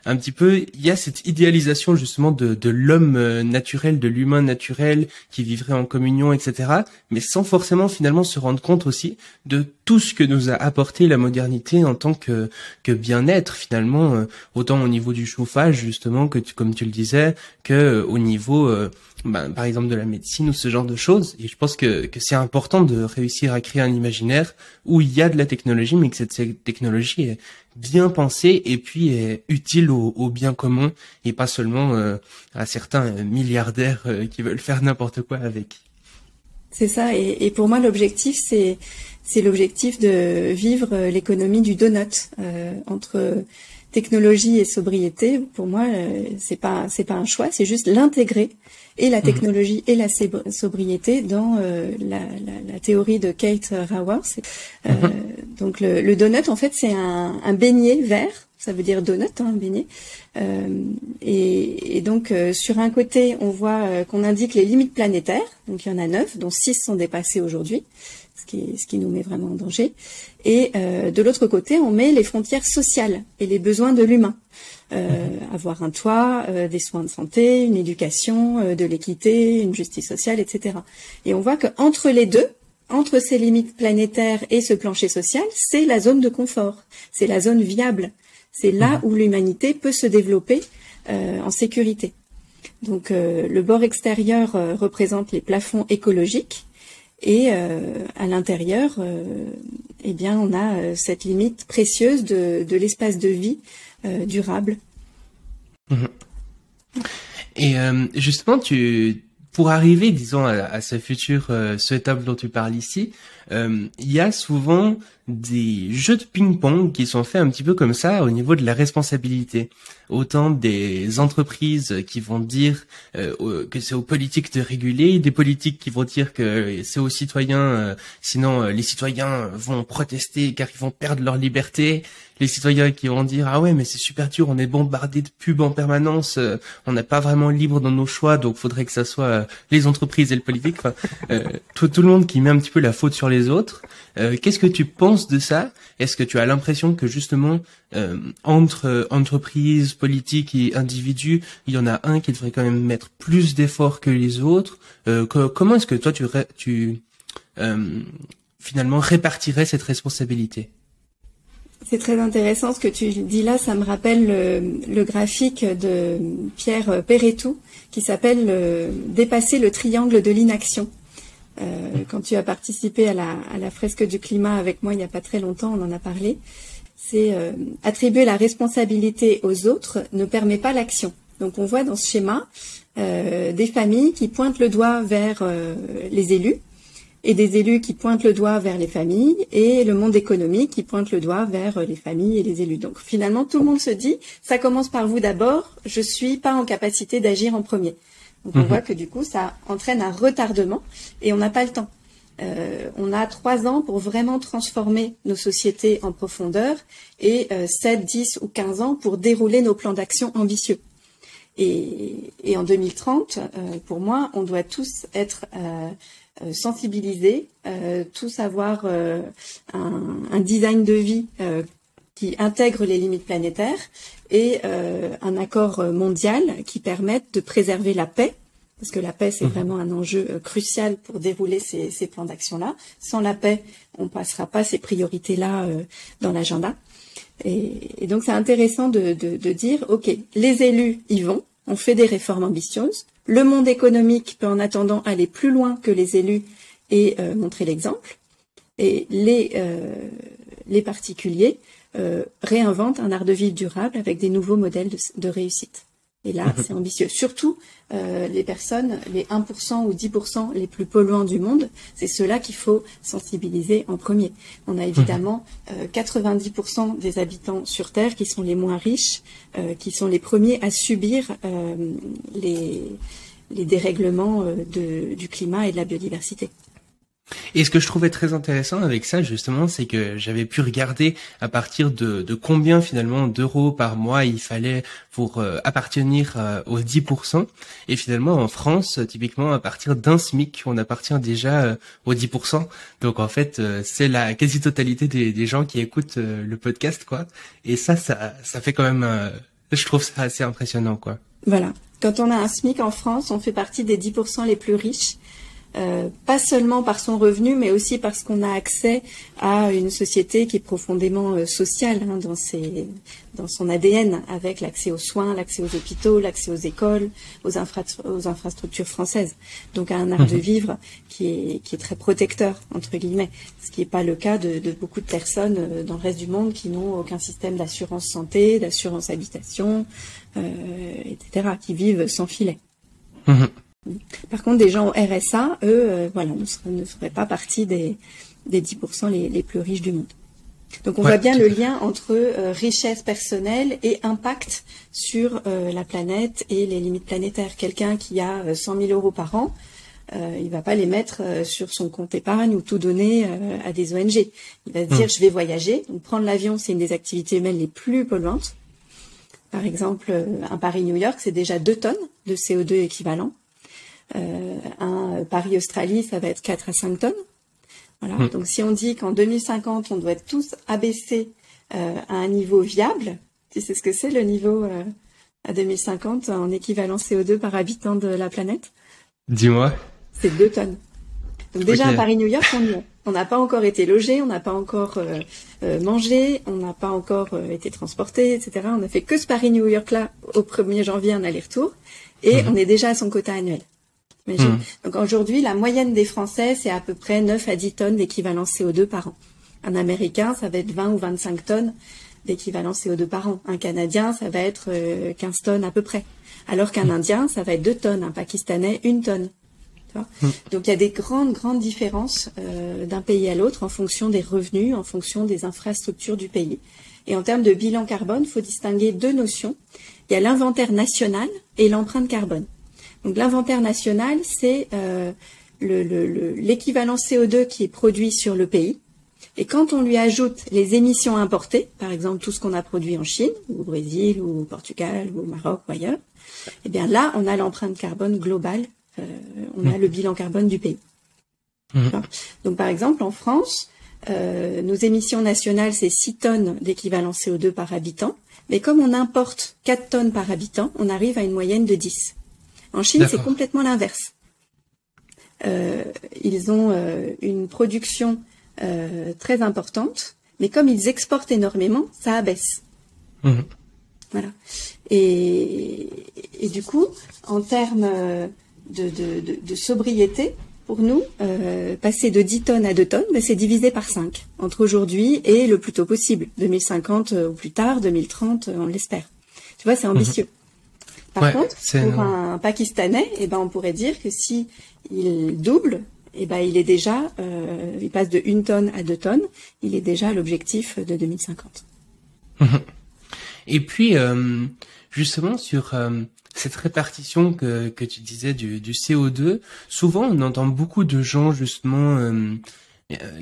un petit peu, il y a cette idéalisation justement de, l'homme euh, naturel, de l'humain naturel qui vivrait en communion, etc. Mais sans forcément finalement se rendre compte aussi de tout ce que nous a apporté la modernité en tant que, que bien-être finalement, euh, autant au niveau du chauffage justement que comme tu le disais, que euh, au niveau ben, par exemple de la médecine ou ce genre de choses. Et je pense que, que c'est important de réussir à créer un imaginaire où il y a de la technologie, mais que cette technologie est bien pensée et puis est utile au, au bien commun et pas seulement euh, à certains milliardaires euh, qui veulent faire n'importe quoi avec. C'est ça. Et, et, pour moi, l'objectif, c'est c'est l'objectif de vivre l'économie du donut euh, entre technologie et sobriété. Pour moi, c'est pas c'est pas un choix, c'est juste l'intégrer et la mhm. technologie et la sobriété dans euh, la, la, la, théorie de Kate Raworth. Euh, mhm. Donc le, le, donut, en fait, c'est un, un, beignet vert. Ça veut dire donut, hein, beignet. Euh, et, et, donc euh, sur un côté, on voit euh, qu'on indique les limites planétaires. Donc il y en a neuf, dont six sont dépassées aujourd'hui, ce qui, ce qui nous met vraiment en danger. Et de l'autre côté, on met les frontières sociales et les besoins de l'humain. avoir un toit, des soins de santé, une éducation, de l'équité, une justice sociale, etc. Et on voit que entre les deux, entre ces limites planétaires et ce plancher social, c'est la zone de confort, c'est la zone viable, c'est là mmh. où l'humanité peut se développer en sécurité. Donc le bord extérieur représente les plafonds écologiques et euh, à l'intérieur, euh, eh bien, on a euh, cette limite précieuse de, de l'espace de vie durable. Mhm. Et justement, tu, pour arriver, disons, à, à ce futur souhaitable dont tu parles ici, il y a souvent des jeux de ping-pong qui sont faits un petit peu comme ça au niveau de la responsabilité. Autant des entreprises qui vont dire euh, que c'est aux politiques de réguler, des politiques qui vont dire que c'est aux citoyens, euh, sinon euh, les citoyens vont protester car ils vont perdre leur liberté, les citoyens qui vont dire ah ouais mais c'est super dur, on est bombardé de pubs en permanence, on n'est pas vraiment libre dans nos choix, donc faudrait que ça soit les entreprises et le politique, enfin, tout le monde qui met un petit peu la faute sur les autres. Qu'est-ce que tu penses de ça? Est-ce que tu as l'impression que justement euh, entre euh, entreprises, politiques et individus, il y en a un qui devrait quand même mettre plus d'efforts que les autres? Euh, Comment est-ce que toi tu, tu finalement répartirais cette responsabilité? C'est très intéressant ce que tu dis là. Ça me rappelle le, graphique de Pierre Perretou qui s'appelle Dépasser le triangle de l'inaction. Euh, quand tu as participé à la, fresque du climat avec moi il n'y a pas très longtemps, on en a parlé, c'est euh, attribuer la responsabilité aux autres ne permet pas l'action. Donc on voit dans ce schéma euh, des familles qui pointent le doigt vers les élus et des élus qui pointent le doigt vers les familles et le monde économique qui pointe le doigt vers les familles et les élus. Donc finalement tout le monde se dit ça commence par vous d'abord, je suis pas en capacité d'agir en premier. Donc on mhm. voit que du coup, ça entraîne un retardement et on n'a pas le temps. Euh, on a trois ans pour vraiment transformer nos sociétés en profondeur et euh, 7, 10 ou 15 ans pour dérouler nos plans d'action ambitieux. Et, et, en 2030, euh, pour moi, on doit tous être euh, euh, sensibilisés, tous avoir un, un, design de vie qui intègre les limites planétaires et euh, un accord mondial qui permette de préserver la paix, parce que la paix, c'est mhm. vraiment un enjeu euh, crucial pour dérouler ces, ces plans d'action-là. Sans la paix, on passera pas ces priorités-là euh, dans l'agenda. Et, et, donc, c'est intéressant de, de, de dire, OK, les élus y vont, on fait des réformes ambitieuses. Le monde économique peut en attendant aller plus loin que les élus et montrer l'exemple. Et les, les particuliers euh, réinvente un art de vivre durable avec des nouveaux modèles de, réussite. Et là, c'est ambitieux. Surtout euh, les personnes, les 1% ou 10% les plus polluants du monde, c'est ceux-là qu'il faut sensibiliser en premier. On a évidemment 90% euh, des habitants sur Terre qui sont les moins riches, qui sont les premiers à subir les, les dérèglements du climat et de la biodiversité. Et ce que je trouvais très intéressant avec ça, justement, c'est que j'avais pu regarder à partir de, de combien finalement d'euros par mois il fallait pour euh, appartenir euh, aux 10%. Et finalement, en France, typiquement, à partir d'un SMIC, on appartient déjà euh, aux 10%. Donc en fait, c'est la quasi-totalité des, des, gens qui écoutent le podcast, quoi. Et ça, ça, ça fait quand même, je trouve ça assez impressionnant, quoi. Voilà. Quand on a un SMIC en France, on fait partie des 10% les plus riches. Euh, pas seulement par son revenu, mais aussi parce qu'on a accès à une société qui est profondément euh, sociale hein, dans, ses, dans son ADN, avec l'accès aux soins, l'accès aux hôpitaux, l'accès aux écoles, aux, aux, infrastructures françaises. Donc à un art de mhm. vivre qui est, qui est très protecteur, entre guillemets, ce qui n'est pas le cas de, de, beaucoup de personnes euh, dans le reste du monde qui n'ont aucun système d'assurance santé, d'assurance habitation, etc., qui vivent sans filet. Mhm. Par contre, des gens au RSA, eux, euh, voilà, ne seraient, pas partie des, des 10% les, plus riches du monde. Donc on voit bien le lien entre euh, richesse personnelle et impact sur euh, la planète et les limites planétaires. Quelqu'un qui a 100 000 euros par an, il va pas les mettre sur son compte épargne ou tout donner à des ONG. Il va se dire, je vais voyager. Donc prendre l'avion, c'est une des activités humaines les plus polluantes. Par exemple, un Paris-New York, c'est déjà 2 tonnes de CO2 équivalent. Euh, un Paris-Australie, ça va être 4 à 5 tonnes. Voilà. Hmm. Donc si on dit qu'en 2050, on doit être tous abaissés euh, à un niveau viable, Tu sais ce que c'est le niveau euh, à 2050 en équivalent CO2 par habitant de la planète Dis-moi. C'est 2 tonnes. Donc déjà à Paris-New York, on n'a pas encore été logé, on n'a pas encore euh, euh, mangé, on n'a pas encore euh, été transporté, etc. On a fait que ce Paris-New York là au 1er janvier un aller-retour et mhm. on est déjà à son quota annuel. Mmh. Donc aujourd'hui, la moyenne des Français, c'est à peu près 9 à 10 tonnes d'équivalent CO2 par an. Un Américain, ça va être 20 ou 25 tonnes d'équivalent CO2 par an. Un Canadien, ça va être 15 tonnes à peu près. Alors qu'un mmh. Indien, ça va être 2 tonnes. Un Pakistanais, 1 tonne. Mm. Donc il y a des grandes, grandes différences euh, d'un pays à l'autre en fonction des revenus, en fonction des infrastructures du pays. Et en termes de bilan carbone, il faut distinguer deux notions. Il y a l'inventaire national et l'empreinte carbone. Donc l'inventaire national, c'est euh, l'équivalent CO2 qui est produit sur le pays. Et quand on lui ajoute les émissions importées, par exemple tout ce qu'on a produit en Chine, ou au Brésil, ou au Portugal, ou au Maroc, ou ailleurs, eh bien là, on a l'empreinte carbone globale euh, on a le bilan carbone du pays. Mmh. Donc par exemple, en France, euh, nos émissions nationales, c'est 6 tonnes d'équivalent CO2 par habitant. Mais comme on importe 4 tonnes par habitant, on arrive à une moyenne de 10. En Chine, c'est complètement l'inverse. Euh, ils ont une production très importante, mais comme ils exportent énormément, ça abaisse. Mmh. Voilà. Et, et, du coup, en termes de, sobriété, pour nous, euh, passer de 10 tonnes à 2 tonnes, ben, c'est divisé par 5 entre aujourd'hui et le plus tôt possible, 2050 euh, ou plus tard, 2030, euh, on l'espère. Tu vois, c'est mhm. ambitieux. Par contre, pour un Pakistanais, eh ben, on pourrait dire que si il double, eh ben, il est déjà, il passe de 1 tonne à 2 tonnes, il est déjà à l'objectif de 2050. Mhm. Et puis, justement, sur cette répartition que, que tu disais du, du CO2, souvent on entend beaucoup de gens justement euh, euh,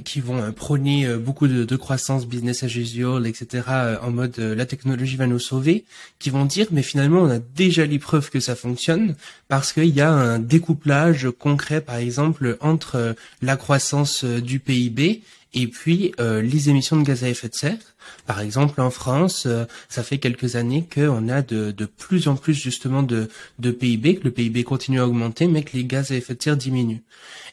qui vont euh, prôner beaucoup de, de, croissance business as usual, etc. en mode la technologie va nous sauver, qui vont dire mais finalement on a déjà les preuves que ça fonctionne parce qu'il y a un découplage concret par exemple entre la croissance du PIB et puis les émissions de gaz à effet de serre par exemple, en France, euh, ça fait quelques années qu'on a de, plus en plus justement de, PIB, que le PIB continue à augmenter, mais que les gaz à effet de serre diminuent.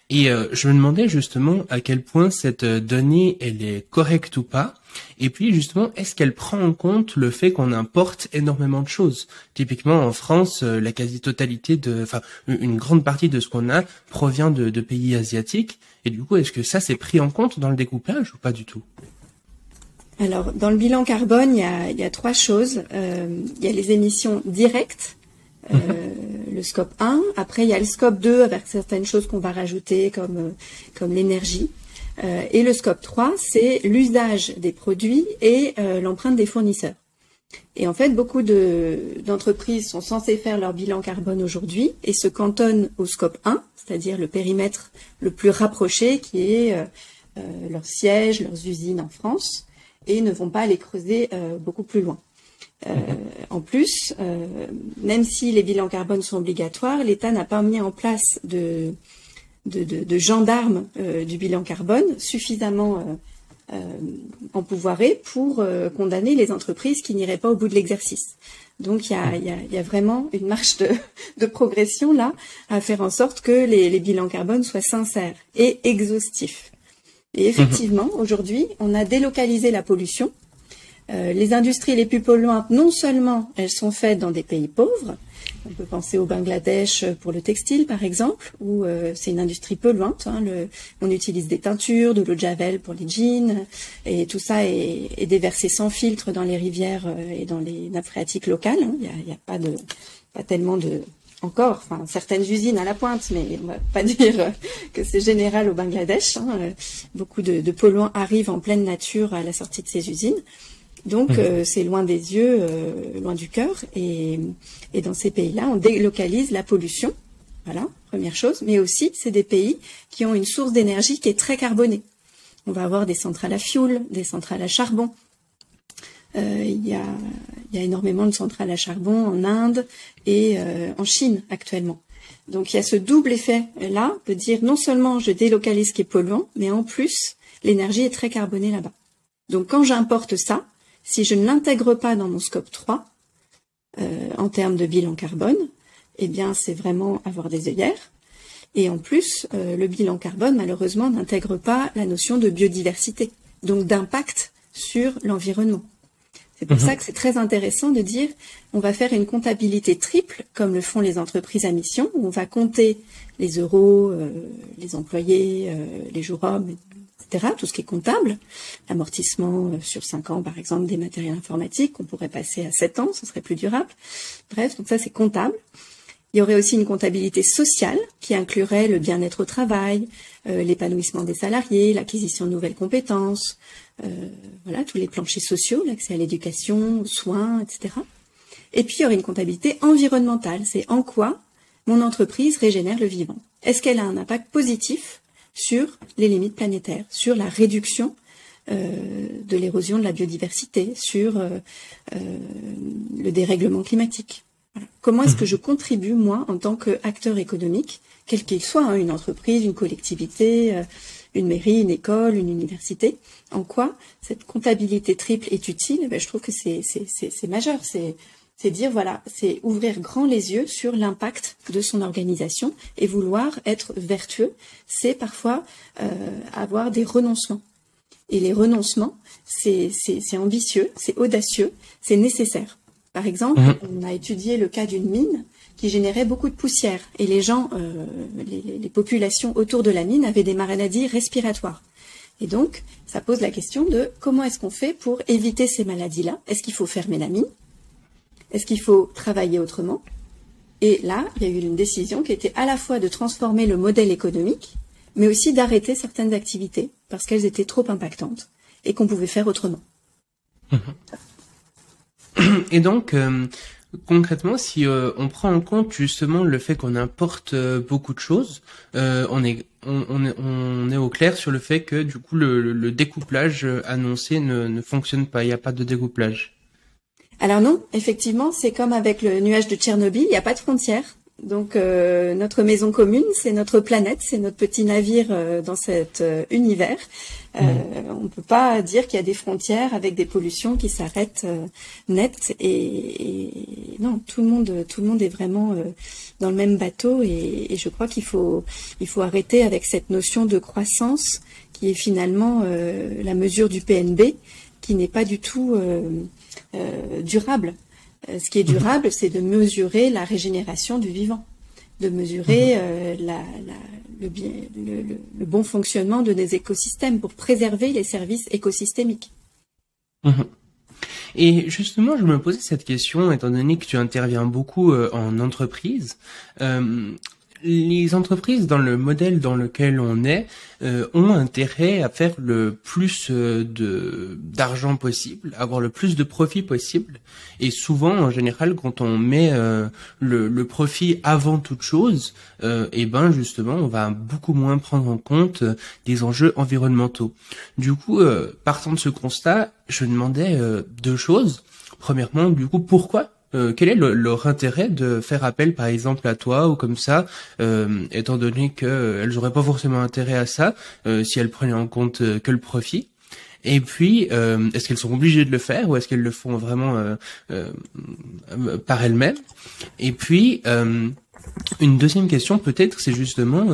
Et euh, je me demandais justement à quel point cette euh, donnée elle est correcte ou pas. Et puis justement, est-ce qu'elle prend en compte le fait qu'on importe énormément de choses? Typiquement en France, la quasi-totalité de, enfin une grande partie de ce qu'on a provient de, de pays asiatiques. Et du coup, est-ce que ça c'est pris en compte dans le découpage ou pas du tout? Alors, dans le bilan carbone, il y a, trois choses. Euh, il y a les émissions directes, euh, mhm. le scope 1. Après, il y a le scope 2 avec certaines choses qu'on va rajouter comme, euh, comme l'énergie. et le scope 3, c'est l'usage des produits et l'empreinte des fournisseurs. Et en fait, beaucoup d'entreprises sont censées faire leur bilan carbone aujourd'hui et se cantonnent au scope 1, c'est-à-dire le périmètre le plus rapproché qui est leur siège, leurs usines en France et ne vont pas aller creuser euh, beaucoup plus loin. Euh, en plus, euh, même si les bilans carbone sont obligatoires, l'État n'a pas mis en place de, de, de, gendarmes du bilan carbone suffisamment empouvoirés pour condamner les entreprises qui n'iraient pas au bout de l'exercice. Donc il y a, y, a, y a, vraiment une marche de, de, progression là à faire en sorte que les, les bilans carbone soient sincères et exhaustifs. Et effectivement, aujourd'hui, on a délocalisé la pollution. Euh, les industries les plus polluantes, non seulement elles sont faites dans des pays pauvres, on peut penser au Bangladesh pour le textile, par exemple, où euh, c'est une industrie polluante. Hein, le, on utilise des teintures, de l'eau de javel pour les jeans, et tout ça est, est déversé sans filtre dans les rivières euh, et dans les nappes phréatiques locales. Hein. Il n'y a, a, pas de pas tellement de encore, enfin certaines usines à la pointe, mais on va pas dire que c'est général au Bangladesh. Hein. Beaucoup de, polluants arrivent en pleine nature à la sortie de ces usines. Donc mmh. euh, c'est loin des yeux, euh, loin du cœur. Et, dans ces pays-là, on délocalise la pollution. Voilà, première chose. Mais aussi, c'est des pays qui ont une source d'énergie qui est très carbonée. On va avoir des centrales à fioul, des centrales à charbon. Euh, il, y a, énormément de centrales à charbon en Inde et euh, en Chine actuellement. Donc il y a ce double effet là de dire non seulement je délocalise ce qui est polluant, mais en plus l'énergie est très carbonée là-bas. Donc quand j'importe ça, si je ne l'intègre pas dans mon scope 3, euh, en termes de bilan carbone, eh bien, c'est vraiment avoir des œillères. Et en plus, euh, le bilan carbone, malheureusement, n'intègre pas la notion de biodiversité, donc d'impact sur l'environnement. C'est pour mhm. ça que c'est très intéressant de dire on va faire une comptabilité triple, comme le font les entreprises à mission, où on va compter les euros, euh, les employés, les jours hommes, etc., tout ce qui est comptable, l'amortissement euh, sur 5 ans, par exemple, des matériels informatiques, on pourrait passer à 7 ans, ce serait plus durable. Bref, donc ça c'est comptable. Il y aurait aussi une comptabilité sociale qui inclurait le bien-être au travail, euh, l'épanouissement des salariés, l'acquisition de nouvelles compétences, euh, voilà, tous les planchers sociaux, l'accès à l'éducation, aux soins, etc. Et puis il y aurait une comptabilité environnementale, c'est en quoi mon entreprise régénère le vivant. Est-ce qu'elle a un impact positif sur les limites planétaires, sur la réduction euh, de l'érosion de la biodiversité, sur le dérèglement climatique? Comment est-ce que je contribue, moi, en tant qu'acteur économique, quel qu'il soit, hein, une entreprise, une collectivité, une mairie, une école, une université, en quoi cette comptabilité triple est utile? Ben, Je trouve que c'est majeur. C'est c'est dire voilà, c'est ouvrir grand les yeux sur l'impact de son organisation et vouloir être vertueux, c'est parfois euh, avoir des renoncements. Et les renoncements, c'est ambitieux, c'est audacieux, c'est nécessaire. Par exemple, mhm. on a étudié le cas d'une mine qui générait beaucoup de poussière et les gens, euh, les, les populations autour de la mine avaient des maladies respiratoires. Et donc, ça pose la question de comment est-ce qu'on fait pour éviter ces maladies-là? Est-ce qu'il faut fermer la mine? Est-ce qu'il faut travailler autrement? Et là, il y a eu une décision qui était à la fois de transformer le modèle économique, mais aussi d'arrêter certaines activités parce qu'elles étaient trop impactantes et qu'on pouvait faire autrement. Et donc, euh, concrètement, si euh, on prend en compte justement le fait qu'on importe euh, beaucoup de choses, on est on, est au clair sur le fait que du coup le, découplage annoncé ne, ne fonctionne pas. Il n'y a pas de découplage. Alors non, effectivement, c'est comme avec le nuage de Tchernobyl, il n'y a pas de frontières. Donc euh, notre maison commune, c'est notre planète, c'est notre petit navire euh, dans cet euh, univers. Mmh. On ne peut pas dire qu'il y a des frontières avec des pollutions qui s'arrêtent net. Et, non, tout le monde, tout le monde est vraiment dans le même bateau. Et, et je crois qu'il faut, il faut arrêter avec cette notion de croissance qui est finalement la mesure du PNB, qui n'est pas du tout euh, durable. Euh, ce qui est durable, c'est de mesurer la régénération du vivant, de mesurer mhm. euh, le, bien, le, bon fonctionnement de nos écosystèmes pour préserver les services écosystémiques. Mhm. Et justement, je me posais cette question, étant donné que tu interviens beaucoup en entreprise les entreprises dans le modèle dans lequel on est euh, ont intérêt à faire le plus euh, de d'argent possible, avoir le plus de profit possible. Et souvent, en général, quand on met euh, le, le, profit avant toute chose, et eh ben justement, on va beaucoup moins prendre en compte des enjeux environnementaux. Du coup, partant de ce constat, je demandais deux choses. Premièrement, du coup, pourquoi euh, quel est leur intérêt de faire appel par exemple à toi ou comme ça, euh, étant donné qu'elles n'auraient pas forcément intérêt à ça euh, si elles prenaient en compte que le profit? Et puis, est-ce qu'elles sont obligées de le faire ou est-ce qu'elles le font vraiment par elles-mêmes? Et puis, une deuxième question peut-être, c'est justement,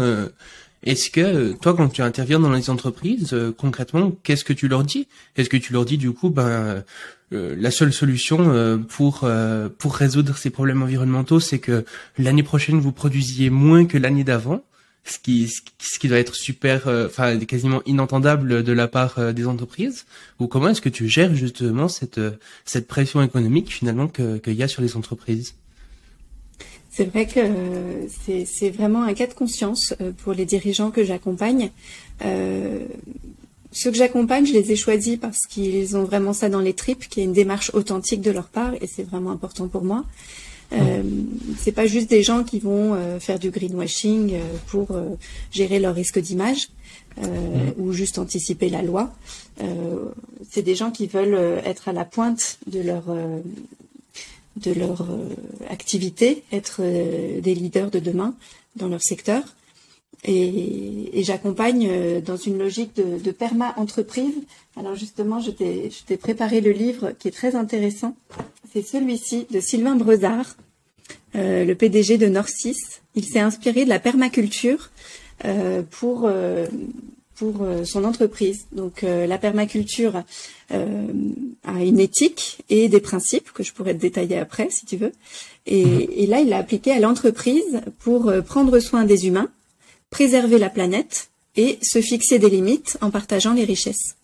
est-ce que toi, quand tu interviens dans les entreprises, concrètement, qu'est-ce que tu leur dis? Est-ce que tu leur dis du coup, ben euh, la seule solution euh, pour euh, pour résoudre ces problèmes environnementaux, c'est que l'année prochaine vous produisiez moins que l'année d'avant, ce qui ce qui doit être super, enfin quasiment inentendable de la part des entreprises? Ou comment est-ce que tu gères justement cette cette pression économique finalement que qu'il y a sur les entreprises? C'est vrai que c'est vraiment un cas de conscience pour les dirigeants que j'accompagne. Euh, ceux que j'accompagne, je les ai choisis parce qu'ils ont vraiment ça dans les tripes, qui est une démarche authentique de leur part, et c'est vraiment important pour moi. Euh, c'est pas juste des gens qui vont euh, faire du greenwashing euh, pour euh, gérer leur risque d'image ou juste anticiper la loi. c'est des gens qui veulent être à la pointe de leur de leur activité, être des leaders de demain dans leur secteur et, j'accompagne euh, dans une logique de, perma-entreprise. Alors justement, je t'ai préparé le livre qui est très intéressant. C'est celui-ci de Sylvain Brezard, euh, le PDG de Norcis. Il s'est inspiré de la permaculture euh, pour pour son entreprise. Donc la permaculture a une éthique et des principes que je pourrais te détailler après si tu veux. Et, mhm. et là, il l'a appliqué à l'entreprise pour prendre soin des humains préserver la planète et se fixer des limites en partageant les richesses.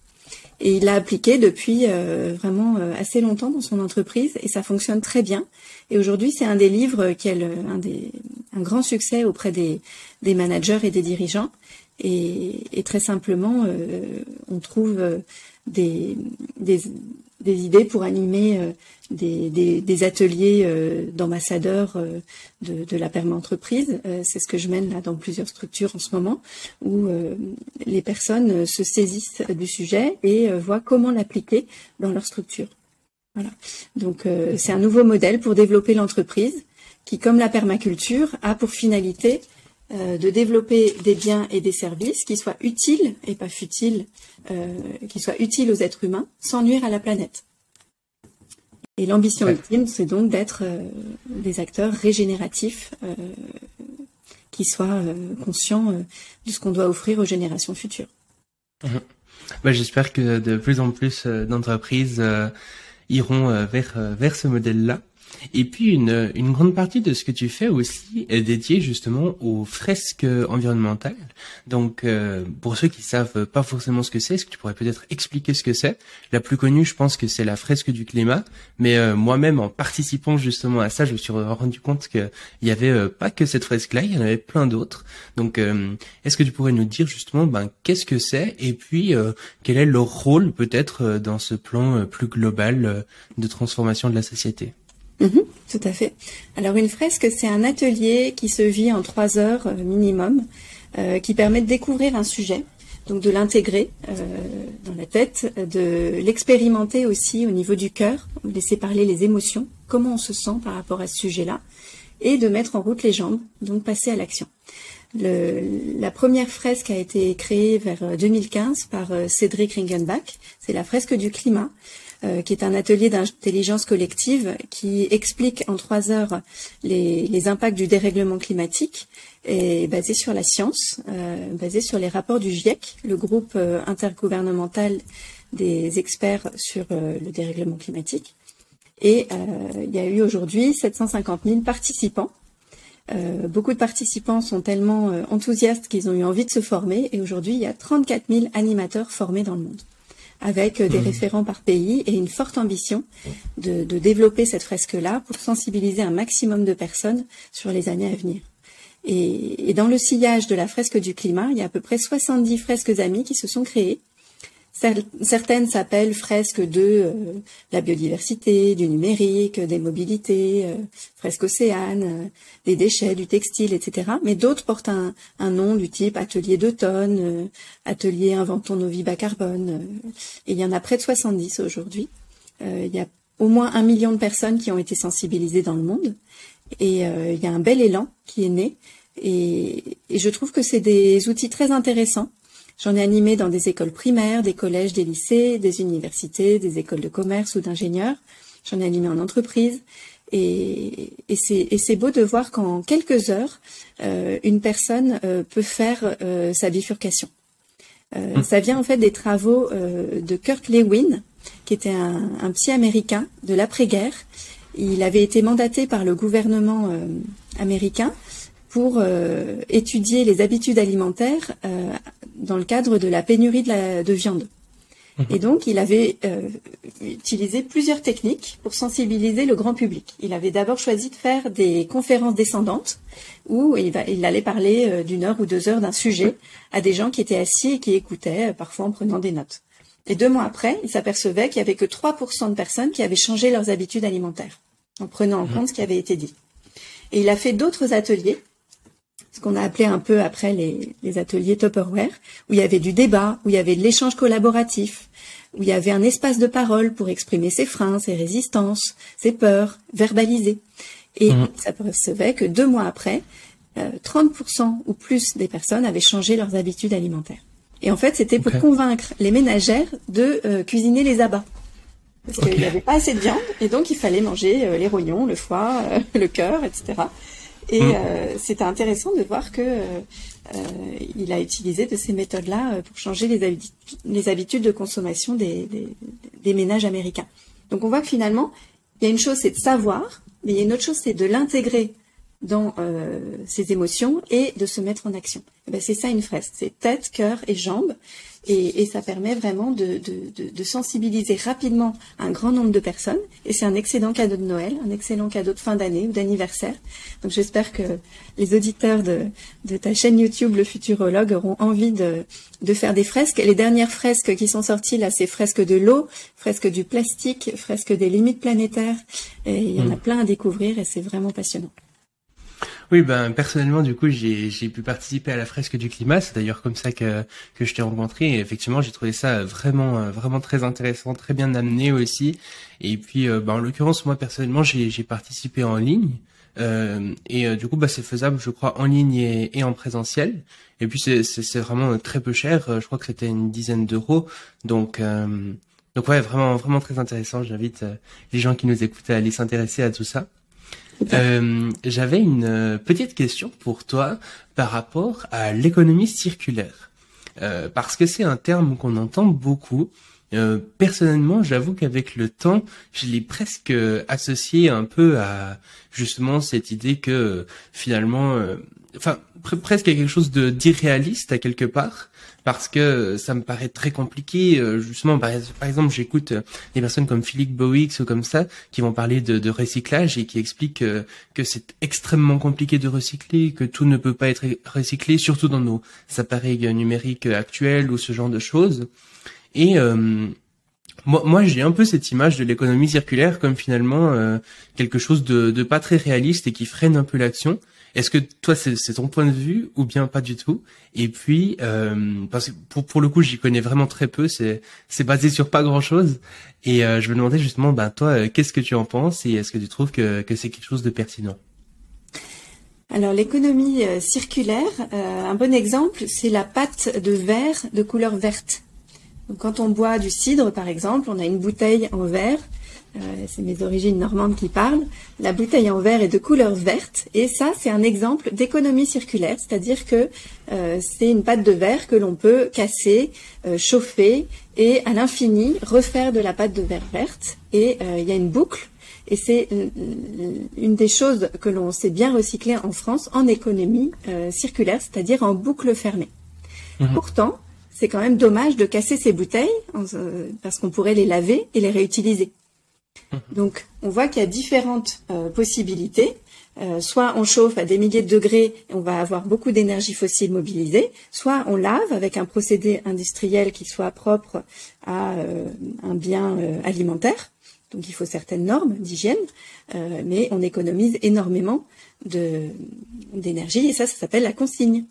Et il l'a appliqué depuis euh, vraiment euh, assez longtemps dans son entreprise et ça fonctionne très bien. Et aujourd'hui, c'est un des livres qui a un, des, un grand succès auprès des, des managers et des dirigeants. Et, très simplement, euh, on trouve des, des, idées pour animer euh, des, ateliers euh, d'ambassadeurs euh, de, la perma-entreprise. C'est ce que je mène là dans plusieurs structures en ce moment, où les personnes se saisissent du sujet et voient comment l'appliquer dans leur structure. Voilà. Donc c'est un nouveau modèle pour développer l'entreprise qui, comme la permaculture, a pour finalité euh, de développer des biens et des services qui soient utiles et pas futiles, euh, qui soient utiles aux êtres humains sans nuire à la planète. Et l'ambition ultime, c'est donc d'être euh, des acteurs régénératifs qui soient conscients de ce qu'on doit offrir aux générations futures. Mhm. Bah, j'espère que de plus en plus d'entreprises iront vers, vers ce modèle-là. Et puis une, une grande partie de ce que tu fais aussi est dédiée justement aux fresques environnementales. Donc euh, pour ceux qui savent pas forcément ce que c'est, est-ce que tu pourrais peut-être expliquer ce que c'est? La plus connue, je pense que c'est la fresque du climat. Mais euh, moi-même, en participant justement à ça, je me suis rendu compte qu'il y avait euh, pas que cette fresque-là, il y en avait plein d'autres. Donc est-ce que tu pourrais nous dire justement ben, qu'est-ce que c'est? Et puis quel est leur rôle peut-être dans ce plan plus global de transformation de la société? Mhm, tout à fait. Alors une fresque, c'est un atelier qui se vit en trois heures euh, minimum, euh, qui permet de découvrir un sujet, donc de l'intégrer euh, dans la tête, de l'expérimenter aussi au niveau du cœur, laisser parler les émotions, comment on se sent par rapport à ce sujet-là, et de mettre en route les jambes, donc passer à l'action. la première fresque a été créée vers 2015 par Cédric Ringenbach. C'est la fresque du climat. Euh, qui est un atelier d'intelligence collective qui explique en trois heures les, impacts du dérèglement climatique et basé sur la science, euh, basé sur les rapports du GIEC, le groupe euh, intergouvernemental des experts sur le dérèglement climatique. Et il y a eu aujourd'hui 750 000 participants. beaucoup de participants sont tellement enthousiastes qu'ils ont eu envie de se former et aujourd'hui il y a 34 000 animateurs formés dans le monde avec des mmh. référents par pays et une forte ambition de, développer cette fresque-là pour sensibiliser un maximum de personnes sur les années à venir. Et, et, dans le sillage de la fresque du climat, il y a à peu près 70 fresques amies qui se sont créées Certaines s'appellent fresques de euh, la biodiversité, du numérique, des mobilités, euh, fresques océanes, euh, des déchets, du textile, etc. Mais d'autres portent un, nom du type atelier d'automne, atelier inventons nos vies bas carbone. il y en a près de 70 aujourd'hui. il y a au moins un million de personnes qui ont été sensibilisées dans le monde. Et il y a un bel élan qui est né. et je trouve que c'est des outils très intéressants J'en ai animé dans des écoles primaires, des collèges, des lycées, des universités, des écoles de commerce ou d'ingénieurs. J'en ai animé en entreprise. Et, c'est beau de voir qu'en quelques heures, euh, une personne euh, peut faire euh, sa bifurcation. Hum. Ça vient en fait des travaux de Kurt Lewin, qui était un, un psy américain de l'après-guerre. Il avait été mandaté par le gouvernement américain pour étudier les habitudes alimentaires dans le cadre de la pénurie de, la, de viande. Mhm. Et donc, il avait euh, utilisé plusieurs techniques pour sensibiliser le grand public. Il avait d'abord choisi de faire des conférences descendantes où il, va, il allait parler euh, d'une heure ou deux heures d'un sujet à des gens qui étaient assis et qui écoutaient, euh, parfois en prenant des notes. Et deux mois après, il s'apercevait qu'il y avait que 3% de personnes qui avaient changé leurs habitudes alimentaires, en prenant en mhm. compte ce qui avait été dit. Et il a fait d'autres ateliers ce qu'on a appelé un peu après les, les ateliers Tupperware, où il y avait du débat, où il y avait de l'échange collaboratif, où il y avait un espace de parole pour exprimer ses freins, ses résistances, ses peurs, verbaliser. Et mmh. ça percevait que deux mois après, 30% ou plus des personnes avaient changé leurs habitudes alimentaires. Et en fait, c'était pour convaincre les ménagères de cuisiner les abats. Parce qu'il n'y avait pas assez de viande, et donc il fallait manger les rognons, le foie, le cœur, etc. Et mm. c'était intéressant de voir que il a utilisé de ces méthodes-là pour changer les, les, habitudes de consommation des, des, des ménages américains. Donc on voit que finalement, il y a une chose, c'est de savoir, mais il y a une autre chose, c'est de l'intégrer dans euh, ses émotions et de se mettre en action. Eh ben, c'est ça une fresque, c'est tête, cœur et jambes. Et, et ça permet vraiment de, de, de, sensibiliser rapidement un grand nombre de personnes. Et c'est un excellent cadeau de Noël, un excellent cadeau de fin d'année ou d'anniversaire. Donc j'espère que les auditeurs de, de ta chaîne YouTube, le Futurologue, auront envie de, de faire des fresques. Les dernières fresques qui sont sorties là, c'est fresques de l'eau, fresques du plastique, fresques des limites planétaires. Et il y en a mm. plein à découvrir et c'est vraiment passionnant. Oui, ben personnellement, du coup, j'ai pu participer à la fresque du climat. C'est d'ailleurs comme ça que je t'ai rencontré. Et effectivement, j'ai trouvé ça vraiment vraiment très intéressant, très bien amené aussi. Et puis, euh, ben, en l'occurrence, moi personnellement, j'ai participé en ligne. Euh, et euh, du coup, bah, c'est faisable, je crois, en ligne et, en présentiel. Et puis, c'est, vraiment très peu cher. Je crois que c'était une dizaine d'euros. Donc, donc ouais, vraiment, vraiment très intéressant. J'invite les gens qui nous écoutent à aller s'intéresser à tout ça. Euh, J'avais une euh, petite question pour toi par rapport à l'économie circulaire. Euh, parce que c'est un terme qu'on entend beaucoup. Personnellement, j'avoue qu'avec le temps, je l'ai presque associé un peu à justement cette idée que finalement, enfin presque quelque chose de d'irréaliste à quelque part parce que ça me paraît très compliqué. Euh, justement, par, exemple, j'écoute euh, des personnes comme Philippe Bowix ou comme ça qui vont parler de, recyclage et qui expliquent euh, que, c'est extrêmement compliqué de recycler, que tout ne peut pas être recyclé, surtout dans nos appareils numériques actuels ou ce genre de choses. Et moi, moi j'ai un peu cette image de l'économie circulaire comme finalement quelque chose de, de pas très réaliste et qui freine un peu l'action. Est-ce que toi c'est ton point de vue ou bien pas du tout? Et puis euh, parce que pour, le coup j'y connais vraiment très peu, c'est basé sur pas grand chose. Et euh, je me demandais justement, ben toi, euh, qu'est-ce que tu en penses et est-ce que tu trouves que c'est quelque chose de pertinent? Alors l'économie circulaire, un bon exemple, c'est la pâte de verre de couleur verte. Quand on boit du cidre, par exemple, on a une bouteille en verre c'est mes origines normandes qui parlent, la bouteille en verre est de couleur verte et ça c'est un exemple d'économie circulaire, c'est-à-dire que euh, c'est une pâte de verre que l'on peut casser, euh, chauffer et à l'infini refaire de la pâte de verre verte et il y a une boucle et c'est une des choses que l'on sait bien recycler en France en économie circulaire, c'est-à-dire en boucle fermée. Mhm. Pourtant, c'est quand même dommage de casser ces bouteilles parce qu'on pourrait les laver et les réutiliser. Donc, on voit qu'il y a différentes euh, possibilités. Euh, soit on chauffe à des milliers de degrés et on va avoir beaucoup d'énergie fossile mobilisée, soit on lave avec un procédé industriel qui soit propre à euh, un bien alimentaire. Donc il faut certaines normes d'hygiène, mais on économise énormément d'énergie et ça, ça s'appelle la consigne.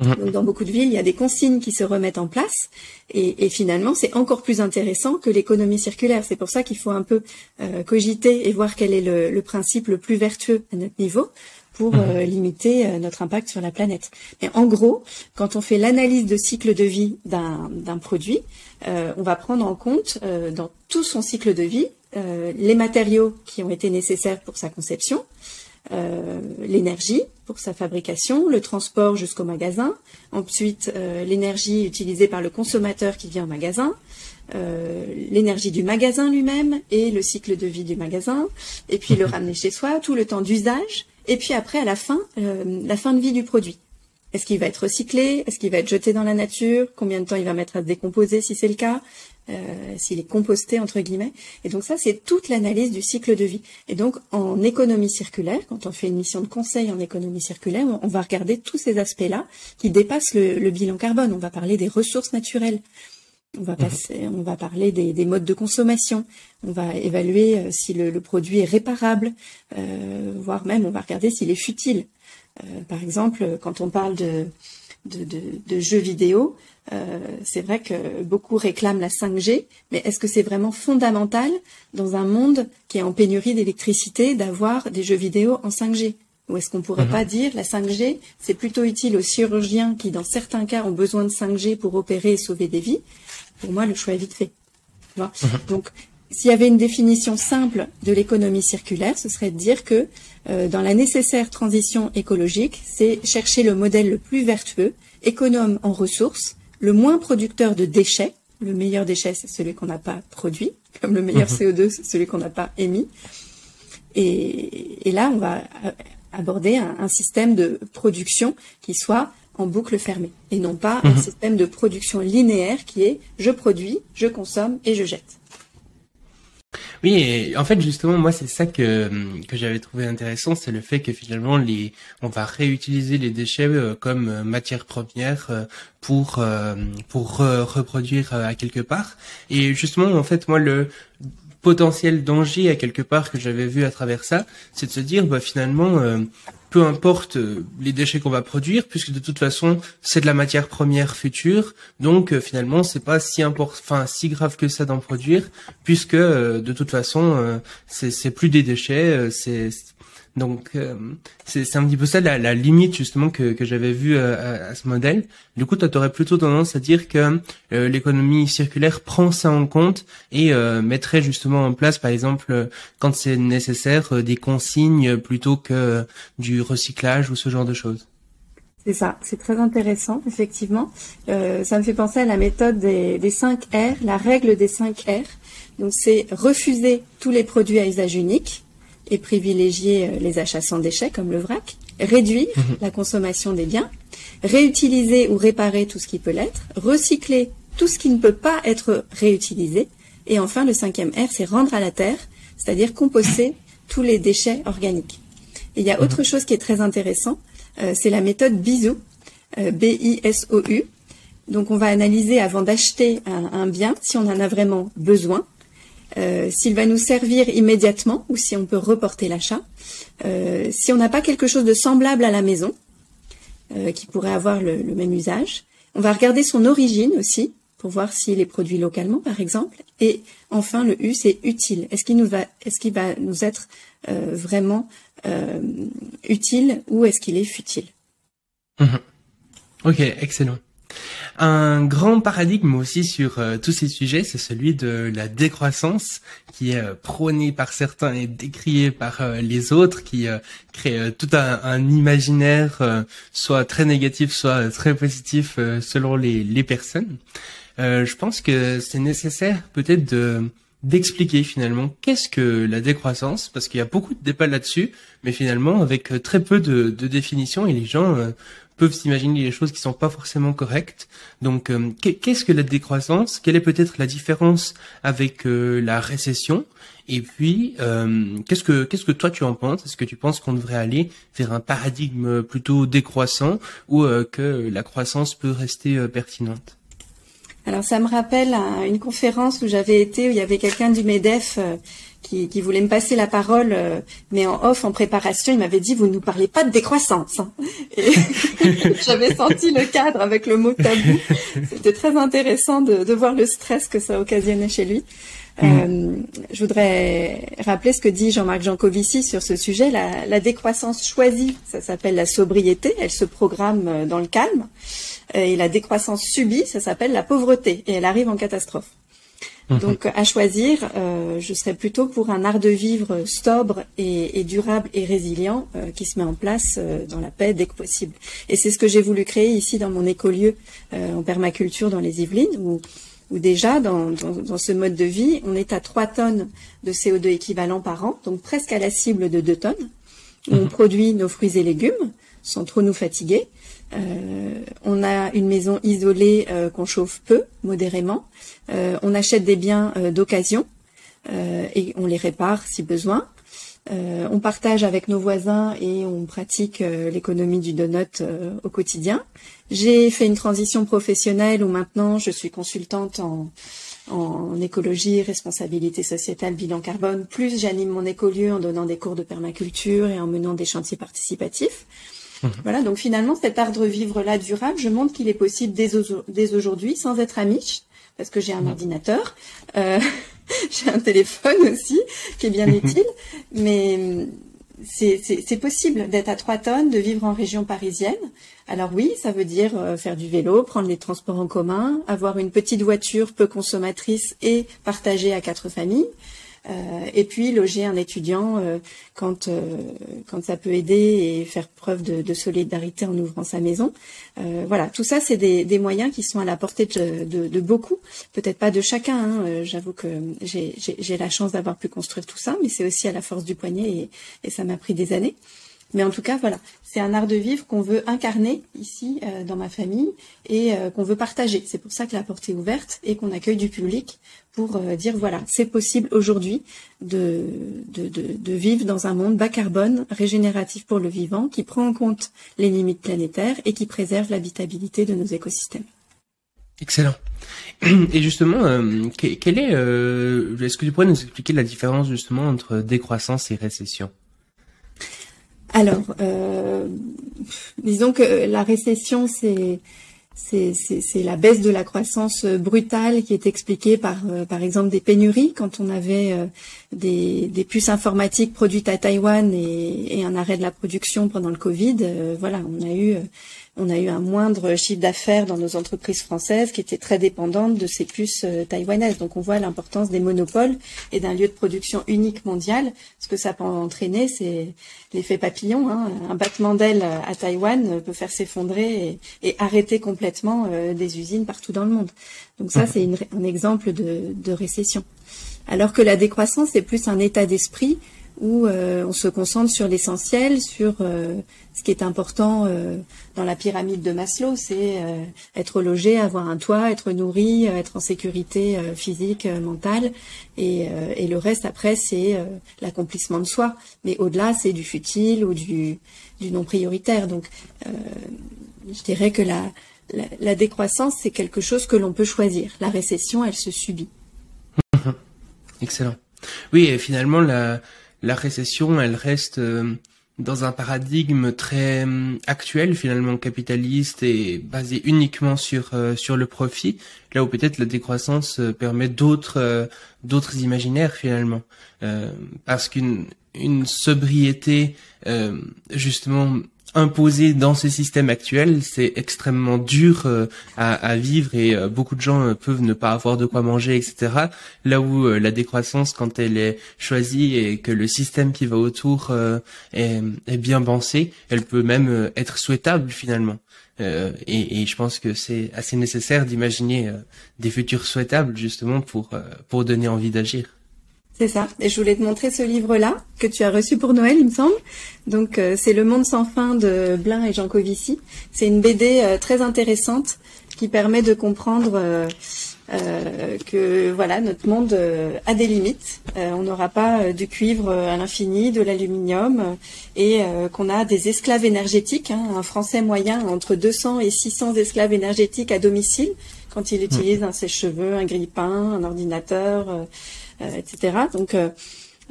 Mhm. dans beaucoup de villes, il y a des consignes qui se remettent en place, et, finalement, c'est encore plus intéressant que l'économie circulaire. C'est pour ça qu'il faut un peu euh, cogiter et voir quel est le, principe le plus vertueux à notre niveau pour mhm. euh, limiter euh, notre impact sur la planète. Mais en gros, quand on fait l'analyse de cycle de vie d'un produit, on va prendre en compte dans tout son cycle de vie les matériaux qui ont été nécessaires pour sa conception, euh, l'énergie pour sa fabrication, le transport jusqu'au magasin, ensuite euh, l'énergie utilisée par le consommateur qui vient au magasin, euh, l'énergie du magasin lui-même et le cycle de vie du magasin, et puis le ramener chez soi, tout le temps d'usage, et puis après à la fin, la fin de vie du produit. Est-ce qu'il va être recyclé? Est-ce qu'il va être jeté dans la nature? Combien de temps il va mettre à se décomposer si c'est le cas? Euh, S'il est composté entre guillemets Et donc ça, c'est toute l'analyse du cycle de vie. Et donc en économie circulaire, quand on fait une mission de conseil en économie circulaire, on, va regarder tous ces aspects-là qui dépassent le, bilan carbone. On va parler des ressources naturelles. On va, passer, on va parler des, modes de consommation. On va évaluer euh, si le, produit est réparable, euh, voire même on va regarder s'il est futile. Par exemple, quand on parle de, de, jeux vidéo, euh, c'est vrai que beaucoup réclament la 5G, mais est-ce que c'est vraiment fondamental dans un monde qui est en pénurie d'électricité d'avoir des jeux vidéo en 5G Ou est-ce qu'on pourrait Mhm. pas dire la 5G, c'est plutôt utile aux chirurgiens qui, dans certains cas, ont besoin de 5G pour opérer et sauver des vies? Pour moi, le choix est vite fait. Vois? Donc, s'il y avait une définition simple de l'économie circulaire, ce serait de dire que euh, dans la nécessaire transition écologique, c'est chercher le modèle le plus vertueux, économe en ressources, le moins producteur de déchets. Le meilleur déchet, c'est celui qu'on n'a pas produit, comme le meilleur CO2, c'est celui qu'on n'a pas émis. Et, et là, on va euh, aborder un, un système de production qui soit en boucle fermée et non pas un système de production linéaire qui est je produis, je consomme et je jette. Oui, et en fait justement moi c'est ça que que j'avais trouvé intéressant, c'est le fait que finalement les on va réutiliser les déchets euh, comme euh, matière première euh, pour pour re- reproduire à quelque part. Et justement en fait moi le potentiel danger à quelque part que j'avais vu à travers ça, c'est de se dire bah finalement peu importe euh, les déchets qu'on va produire puisque de toute façon c'est de la matière première future. Donc euh, finalement c'est pas si enfin si grave que ça d'en produire puisque euh, de toute façon euh, c'est c'est plus des déchets euh, c'est donc euh, c'est un petit peu ça la, limite justement que, j'avais vu euh, à, ce modèle. Du coup, toi, aurais plutôt tendance à dire que euh, l'économie circulaire prend ça en compte et mettrait justement en place, par exemple, quand c'est nécessaire, des consignes plutôt que du recyclage ou ce genre de choses. C'est ça, c'est très intéressant, effectivement. Ça me fait penser à la méthode des, des 5 R, la règle des 5 R. Donc, c'est refuser tous les produits à usage unique et privilégier euh, les achats sans déchets, comme le vrac. Réduire la consommation des biens. Réutiliser ou réparer tout ce qui peut l'être. Recycler tout ce qui ne peut pas être réutilisé. Et enfin, le cinquième R, c'est rendre à la terre, c'est-à-dire composter tous les déchets organiques. Et il y a autre chose qui est très intéressant, euh, c'est la méthode BISOU, euh, B-I-S-O-U. Donc on va analyser avant d'acheter un, un bien si on en a vraiment besoin, euh, s'il va nous servir immédiatement ou si on peut reporter l'achat, euh, si on n'a pas quelque chose de semblable à la maison euh, qui pourrait avoir le, le même usage. On va regarder son origine aussi pour voir s'il est produit localement par exemple. Et enfin le U c'est utile. Est-ce qu'il nous va, est-ce qu'il va nous être euh, vraiment euh, utile ou est-ce qu'il est futile? Ok, excellent. Un grand paradigme aussi sur euh, tous ces sujets, c'est celui de la décroissance, qui est euh, prôné par certains et décrié par euh, les autres, qui crée tout un, imaginaire, soit très négatif, soit très positif, selon les, personnes. Je pense que c'est nécessaire peut-être de d'expliquer finalement qu'est-ce que la décroissance, parce qu'il y a beaucoup de débats là-dessus, mais finalement avec très peu de, de définitions et les gens peuvent s'imaginer des choses qui sont pas forcément correctes. Donc, euh, qu'est- qu'est-ce que la décroissance? Quelle est peut-être la différence avec euh, la récession? Et puis, euh, qu'est-ce que qu'est-ce que toi tu en penses? Est-ce que tu penses qu'on devrait aller vers un paradigme plutôt décroissant ou que la croissance peut rester pertinente? Alors ça me rappelle un- une conférence où j'avais été, où il y avait quelqu'un du MEDEF qui, qui voulait me passer la parole, euh, mais en off, en préparation, il m'avait dit, vous ne nous parlez pas de décroissance. hein. Et j'avais senti le cadre avec le mot tabou. C'était très intéressant de, de voir le stress que ça occasionnait chez lui. Euh, je voudrais rappeler ce que dit Jean-Marc Jancovici sur ce sujet. La, la décroissance choisie, ça s'appelle la sobriété, elle se programme euh, dans le calme. Et la décroissance subie, ça s'appelle la pauvreté, et elle arrive en catastrophe. Donc à choisir, euh, je serais plutôt pour un art de vivre sobre et, et durable et résilient euh, qui se met en place euh, dans la paix dès que possible. Et c'est ce que j'ai voulu créer ici dans mon écolieu en permaculture dans les Yvelines, où, où déjà dans, dans, dans ce mode de vie, on est à 3 tonnes de CO2 équivalent par an, donc presque à la cible de 2 tonnes, où on produit nos fruits et légumes sans trop nous fatiguer. Euh, on a une maison isolée euh, qu'on chauffe peu, modérément. Euh, on achète des biens euh, d'occasion euh, et on les répare si besoin. On partage avec nos voisins et on pratique l'économie du donut au quotidien. J'ai fait une transition professionnelle où maintenant je suis consultante en, en écologie, responsabilité sociétale, bilan carbone. Plus j'anime mon écolieu en donnant des cours de permaculture et en menant des chantiers participatifs. Voilà, donc finalement, cet art de vivre-là durable, je montre qu'il est possible dès, au- dès aujourd'hui, sans être amiche, parce que j'ai un ordinateur, euh, j'ai un téléphone aussi, qui est bien utile, mais, c'est possible d'être à 3 tonnes, de vivre en région parisienne. Alors oui, ça veut dire euh, faire du vélo, prendre les transports en commun, avoir une petite voiture peu consommatrice et partager à quatre familles. Euh, et puis loger un étudiant euh, quand quand ça peut aider et faire preuve de, solidarité en ouvrant sa maison. voilà, tout ça c'est des, moyens qui sont à la portée de, beaucoup, peut-être pas de chacun. Hein. J'avoue que j'ai la chance d'avoir pu construire tout ça, mais c'est aussi à la force du poignet et ça m'a pris des années. Mais en tout cas, voilà, c'est un art de vivre qu'on veut incarner ici euh, dans ma famille et euh, qu'on veut partager. C'est pour ça que la porte est ouverte et qu'on accueille du public pour euh, dire voilà, c'est possible aujourd'hui de, de, de, de, vivre dans un monde bas carbone, régénératif pour le vivant, qui prend en compte les limites planétaires et qui préserve l'habitabilité de nos écosystèmes. Excellent. Et justement, quel est, est-ce que tu pourrais nous expliquer la différence justement entre décroissance et récession? Alors, euh, disons que la récession, c'est c'est la baisse de la croissance brutale qui est expliquée par, euh, par exemple, des pénuries. Quand on avait euh, des, des, puces informatiques produites à Taïwan et, et, un arrêt de la production pendant le Covid, voilà, on a eu on a eu un moindre chiffre d'affaires dans nos entreprises françaises qui étaient très dépendantes de ces puces euh, taïwanaises. Donc on voit l'importance des monopoles et d'un lieu de production unique mondial. Ce que ça peut entraîner, c'est l'effet papillon. Hein. Un battement d'aile à Taïwan peut faire s'effondrer et, arrêter complètement euh, des usines partout dans le monde. Donc ça, c'est un exemple de, de récession. Alors que la décroissance, c'est plus un état d'esprit où euh, on se concentre sur l'essentiel, sur euh, ce qui est important euh, dans la pyramide de Maslow, c'est être logé, avoir un toit, être nourri, être en sécurité physique, mentale, et, et, le reste après c'est l'accomplissement de soi. Mais au-delà, c'est du futile ou du, du non prioritaire. Donc, je dirais que la, la, la décroissance c'est quelque chose que l'on peut choisir. La récession, elle se subit. Excellent. Oui, et finalement la la récession, elle reste euh, dans un paradigme très euh, actuel finalement capitaliste et basé uniquement sur euh, sur le profit là où peut-être la décroissance permet d'autres d'autres imaginaires finalement. Parce qu'une une sobriété justement imposé dans ce système actuel, c'est extrêmement dur euh, à, vivre et euh, beaucoup de gens euh, peuvent ne pas avoir de quoi manger, etc. Là où la décroissance, quand elle est choisie et que le système qui va autour est, bien pensé, elle peut même être souhaitable finalement. Et, et, je pense que c'est assez nécessaire d'imaginer des futurs souhaitables justement pour pour donner envie d'agir. C'est ça. Et je voulais te montrer ce livre-là que tu as reçu pour Noël, il me semble. Donc euh, c'est Le Monde sans fin de Blin et Jean Covici. C'est une BD euh, très intéressante qui permet de comprendre euh, que voilà notre monde a des limites. on n'aura pas du cuivre à l'infini, de l'aluminium, et qu'on a des esclaves énergétiques. Hein, un Français moyen entre 200 et 600 esclaves énergétiques à domicile quand il utilise un sèche-cheveux, un grille-pain, un ordinateur euh, etc. Donc euh,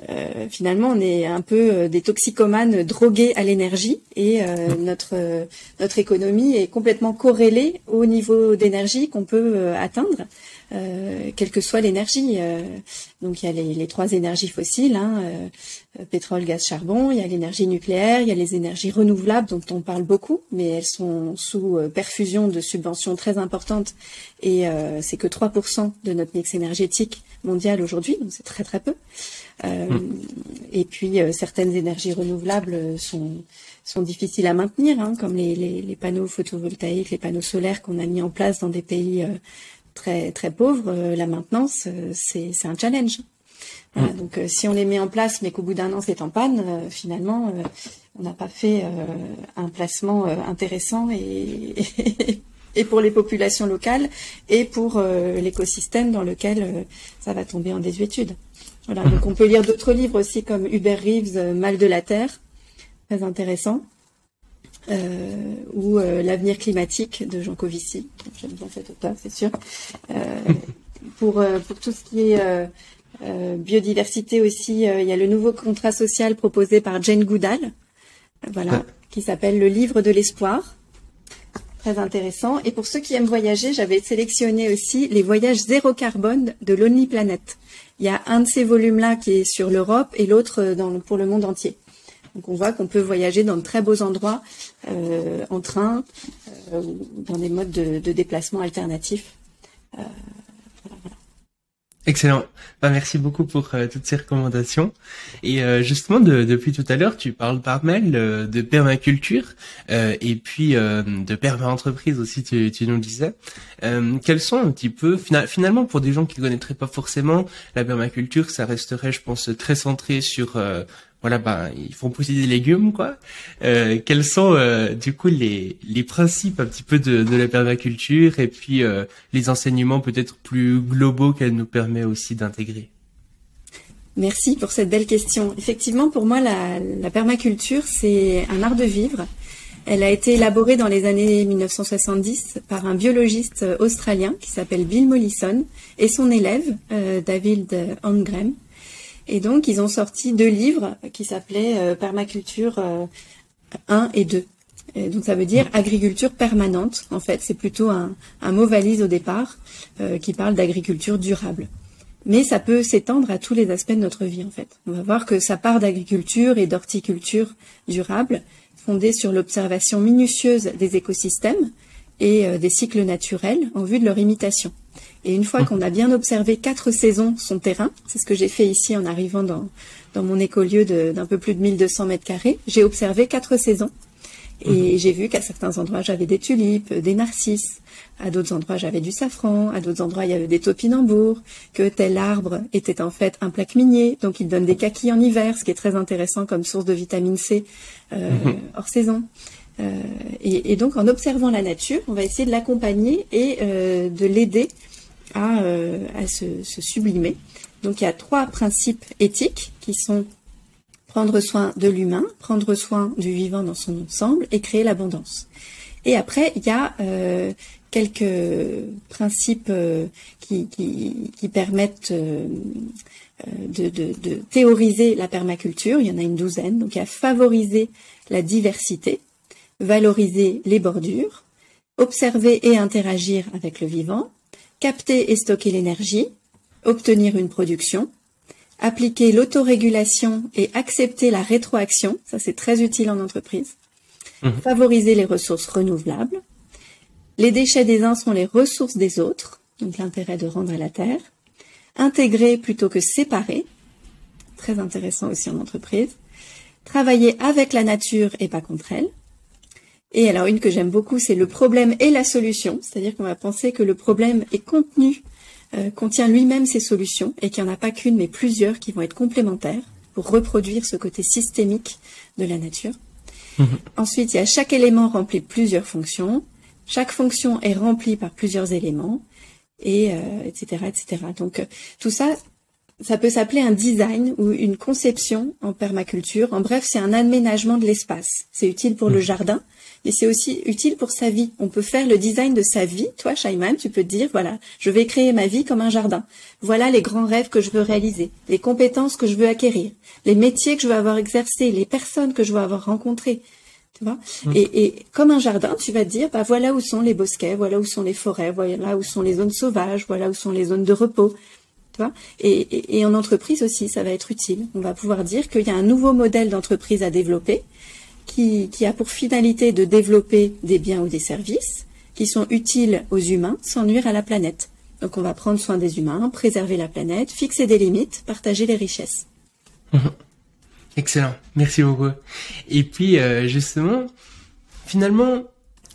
euh, finalement, on est un peu des toxicomanes drogués à l'énergie et notre notre économie est complètement corrélée au niveau d'énergie qu'on peut atteindre. Euh, quelle que soit l'énergie. Euh, donc il y a les, les trois énergies fossiles, hein, euh, pétrole, gaz, charbon, il y a l'énergie nucléaire, il y a les énergies renouvelables dont on parle beaucoup, mais elles sont sous perfusion de subventions très importantes et c'est que 3% de notre mix énergétique mondial aujourd'hui, donc c'est très très peu. Hmm. Et puis certaines énergies renouvelables sont sont difficiles à maintenir, hein, comme les, les, les, panneaux photovoltaïques, les panneaux solaires qu'on a mis en place dans des pays très très pauvres, euh, la maintenance euh, c'est un challenge. Donc euh, si on les met en place mais qu'au bout d'un an c'est en panne, finalement on n'a pas fait un placement intéressant et, et pour les populations locales et pour l'écosystème dans lequel ça va tomber en désuétude. Voilà, donc on peut lire d'autres livres aussi comme Hubert Reeves, Mal de la Terre, très intéressant. Euh, ou euh, L'avenir climatique de Jean Covici. J'aime bien cet auteur, c'est sûr. Euh, pour, pour tout ce qui est biodiversité aussi, il y a le nouveau contrat social proposé par Jane Goodall, voilà, qui s'appelle Le livre de l'espoir. Très intéressant. Et pour ceux qui aiment voyager, j'avais sélectionné aussi les voyages zéro carbone de Lonely Planet. Il y a un de ces volumes-là qui est sur l'Europe et l'autre pour le monde entier. Donc on voit qu'on peut voyager dans de très beaux endroits en train, dans des modes de, de déplacement alternatifs. Excellent. Bah, merci beaucoup pour euh, toutes ces recommandations. Et euh, justement, depuis tout à l'heure, tu parles par mail euh, de permaculture et puis de perma-entreprise aussi, tu, tu, nous disais. quels sont un petit peu, finalement, pour des gens qui ne connaîtraient pas forcément, la permaculture, ça resterait, je pense, très centré sur voilà, bah, ils font pousser des légumes, quoi. Euh, quels sont euh, du coup les, les principes un petit peu de, de la permaculture et puis euh, les enseignements peut-être plus globaux qu'elle nous permet aussi d'intégrer? Merci pour cette belle question. Effectivement, pour moi, la, permaculture, c'est un art de vivre. Elle a été élaborée dans les années 1970 par un biologiste australien qui s'appelle Bill Mollison et son élève, David Holmgren. Et donc, ils ont sorti deux livres qui s'appelaient euh, Permaculture 1 euh, et 2. Et donc, ça veut dire agriculture permanente. En fait, c'est plutôt un, mot valise au départ euh, qui parle d'agriculture durable. Mais ça peut s'étendre à tous les aspects de notre vie, en fait. On va voir que ça part d'agriculture et d'horticulture durable, fondée sur l'observation minutieuse des écosystèmes et des cycles naturels en vue de leur imitation. Et une fois qu'on a bien observé quatre saisons son terrain, c'est ce que j'ai fait ici en arrivant dans, dans mon écolieu d'un peu plus de 1200 mètres carrés, j'ai observé quatre saisons. Et mhm. j'ai vu qu'à certains endroits, j'avais des tulipes, des narcisses. À d'autres endroits, j'avais du safran. À d'autres endroits, il y avait des topinambours. Que tel arbre était en fait un plaque minier. Donc, il donne des kakis en hiver, ce qui est très intéressant comme source de vitamine C euh, mhm. hors saison. Euh, et, et, donc, en observant la nature, on va essayer de l'accompagner et euh, de l'aider à, euh, se, sublimer. Donc il y a trois principes éthiques qui sont prendre soin de l'humain, prendre soin du vivant dans son ensemble et créer l'abondance. Et après, il y a euh, quelques principes euh, qui, permettent de, de, théoriser la permaculture. Il y en a une douzaine. Donc il y a favoriser la diversité, valoriser les bordures, observer et interagir avec le vivant, capter et stocker l'énergie, obtenir une production, appliquer l'autorégulation et accepter la rétroaction, ça c'est très utile en entreprise, mhm. favoriser les ressources renouvelables, les déchets des uns sont les ressources des autres, donc l'intérêt de rendre à la terre, intégrer plutôt que séparer, très intéressant aussi en entreprise, travailler avec la nature et pas contre elle, et alors une que j'aime beaucoup, c'est le problème et la solution, c'est-à-dire qu'on va penser que le problème est contenu, euh, contient lui-même ses solutions, et qu'il n'y en a pas qu'une, mais plusieurs qui vont être complémentaires pour reproduire ce côté systémique de la nature. Mhm. Ensuite, il y a chaque élément remplit plusieurs fonctions, chaque fonction est remplie par plusieurs éléments, et etc., euh, etc. Donc euh, tout ça, ça peut s'appeler un design ou une conception en permaculture. En bref, c'est un aménagement de l'espace. C'est utile pour le mhm. jardin, et c'est aussi utile pour sa vie. On peut faire le design de sa vie. Toi, Shaiman, tu peux te dire, voilà, je vais créer ma vie comme un jardin. Voilà les grands rêves que je veux réaliser, les compétences que je veux acquérir, les métiers que je veux avoir exercés, les personnes que je veux avoir rencontrées. Tu vois? Mmh. et, comme un jardin, tu vas te dire, bah voilà où sont les bosquets, voilà où sont les forêts, voilà où sont les zones sauvages, voilà où sont les zones de repos. Tu vois? Et, et en entreprise aussi, ça va être utile. On va pouvoir dire qu'il y a un nouveau modèle d'entreprise à développer qui, a pour finalité de développer des biens ou des services qui sont utiles aux humains sans nuire à la planète. Donc on va prendre soin des humains, préserver la planète, fixer des limites, partager les richesses. Excellent, merci beaucoup. Et puis euh, justement, finalement,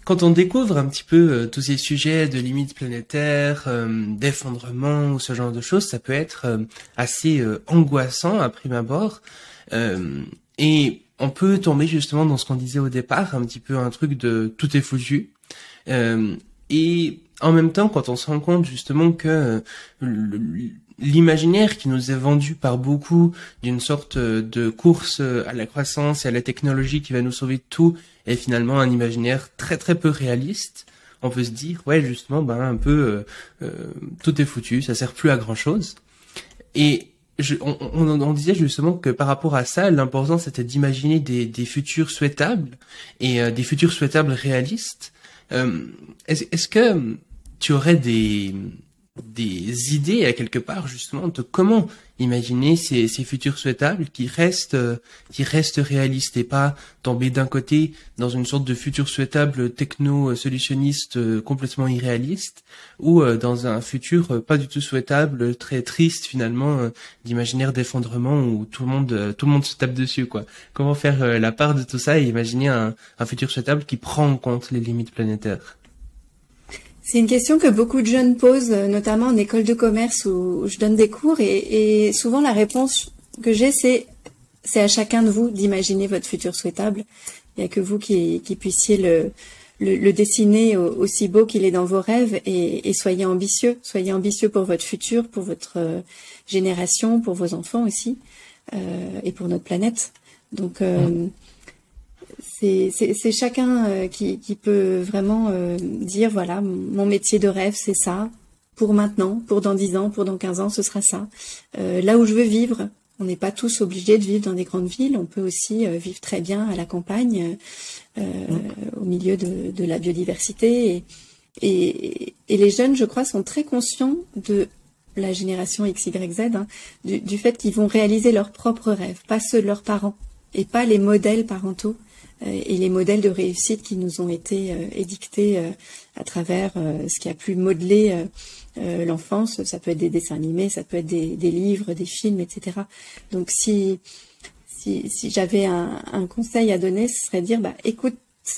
quand on découvre un petit peu euh, tous ces sujets de limites planétaires, euh, d'effondrement ou ce genre de choses, ça peut être assez angoissant à prime abord. et on peut tomber justement dans ce qu'on disait au départ, un petit peu un truc de tout est foutu. Euh, et en même temps, quand on se rend compte justement que euh, l'imaginaire qui nous est vendu par beaucoup d'une sorte de course à la croissance et à la technologie qui va nous sauver de tout est finalement un imaginaire très très peu réaliste. On peut se dire ouais justement ben un peu euh, tout est foutu, ça sert plus à grand chose. Et on, on, disait justement que par rapport à ça, l'important c'était d'imaginer des, des, futurs souhaitables et euh, des futurs souhaitables réalistes. Euh, est-ce que tu aurais des, des idées à quelque part justement de comment imaginer ces, futurs souhaitables qui restent euh, qui restent réalistes et pas tomber d'un côté dans une sorte de futur souhaitable techno solutionniste euh, complètement irréaliste ou euh, dans un futur pas du tout souhaitable très triste finalement d'imaginaire d'effondrement où tout le monde tout le monde se tape dessus quoi. Comment faire la part de tout ça et imaginer un, un futur souhaitable qui prend en compte les limites planétaires? C'est une question que beaucoup de jeunes posent, euh, notamment en école de commerce où je donne des cours, et, souvent la réponse que j'ai, c'est c'est à chacun de vous d'imaginer votre futur souhaitable. Il n'y a que vous qui, puissiez le, dessiner aussi beau qu'il est dans vos rêves et, soyez ambitieux. Soyez ambitieux pour votre futur, pour votre euh, génération, pour vos enfants aussi, euh, et pour notre planète. Donc, mmh c'est chacun euh, qui, peut vraiment euh, dire voilà mon métier de rêve c'est ça. Pour maintenant pour dans 10 ans pour dans 15 ans ce sera ça. Euh, là où je veux vivre on n'est pas tous obligés de vivre dans des grandes villes. On peut aussi vivre très bien à la campagne au milieu de, la biodiversité. Et, les jeunes je crois sont très conscients de la génération XYZ hein, du, du fait qu'ils vont réaliser leurs propres rêves pas ceux de leurs parents et pas les modèles parentaux et les modèles de réussite qui nous ont été euh, édictés euh, à travers ce qui a pu modeler l'enfance. Ça peut être des dessins animés, ça peut être des, livres, des films, etc. Donc si si, j'avais un, conseil à donner, ce serait de dire bah, écoute,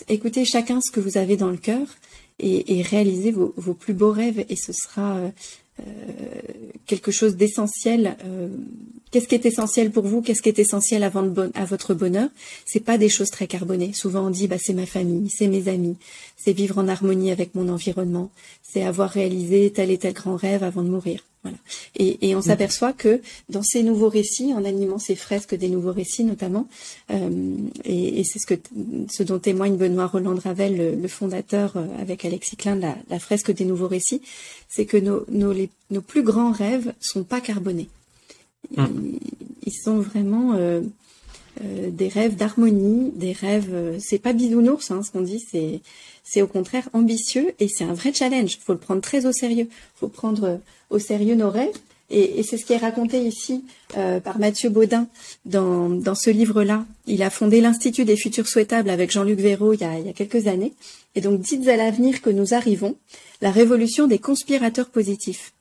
écoutez chacun ce que vous avez dans le cœur et, réalisez vos, plus beaux rêves et ce sera quelque chose d'essentiel Qu'est-ce qui est essentiel pour vous Qu'est-ce qui est essentiel à, à votre bonheur? C'est pas des choses très carbonées. Souvent on dit bah c'est ma famille, c'est mes amis, c'est vivre en harmonie avec mon environnement, c'est avoir réalisé tel et tel grand rêve avant de mourir. Voilà. Et, on s'aperçoit que dans ces nouveaux récits, en animant ces fresques des nouveaux récits notamment, euh, et, c'est ce que ce dont témoigne Benoît Roland Ravel, le, fondateur euh, avec Alexis Klein de la, fresque des nouveaux récits, c'est que nos, nos, nos plus grands rêves sont pas carbonés. Hum. Ils, sont vraiment euh, des rêves d'harmonie, des rêves. C'est pas bisounours, hein, ce qu'on dit. C'est c'est au contraire ambitieux et c'est un vrai challenge. Il faut le prendre très au sérieux. Il faut prendre au sérieux nos rêves. Et, c'est ce qui est raconté ici par Mathieu Baudin dans, dans ce livre-là. Il a fondé l'Institut des futurs souhaitables avec Jean-Luc Véraud il y, a, il y a quelques années. Et donc, dites à l'avenir que nous arrivons, la révolution des conspirateurs positifs.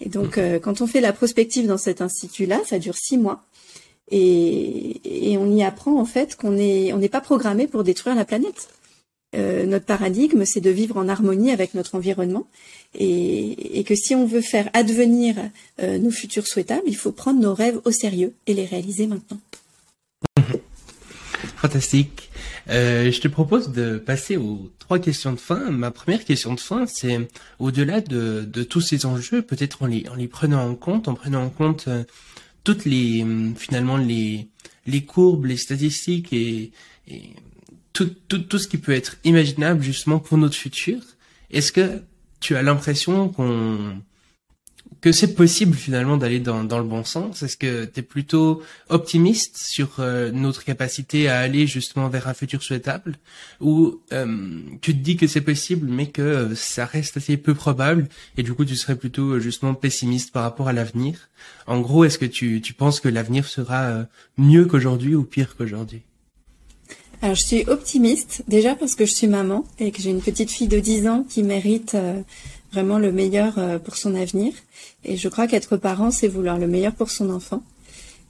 Et donc, euh, quand on fait la prospective dans cet institut-là, ça dure six mois. Et, on y apprend en fait qu'on n'est on n'est pas programmé pour détruire la planète. Euh, notre paradigme, c'est de vivre en harmonie avec notre environnement, et, que si on veut faire advenir euh, nos futurs souhaitables, il faut prendre nos rêves au sérieux et les réaliser maintenant. Fantastique. Euh, je te propose de passer aux trois questions de fin. Ma première question de fin, c'est au-delà de, tous ces enjeux, peut-être en les, en les prenant en compte, en prenant en compte toutes les finalement les courbes, les statistiques et tout, tout, tout ce qui peut être imaginable justement pour notre futur. Est-ce que tu as l'impression qu'on que c'est possible finalement d'aller dans, dans le bon sens? Est-ce que tu es plutôt optimiste sur euh, notre capacité à aller justement vers un futur souhaitable? Ou euh, tu te dis que c'est possible mais que euh, ça reste assez peu probable et du coup tu serais plutôt justement pessimiste par rapport à l'avenir? En gros, est-ce que tu, tu penses que l'avenir sera mieux qu'aujourd'hui ou pire qu'aujourd'hui? Alors je suis optimiste déjà parce que je suis maman et que j'ai une petite fille de 10 ans qui mérite vraiment le meilleur euh, pour son avenir. Et je crois qu'être parent, c'est vouloir le meilleur pour son enfant.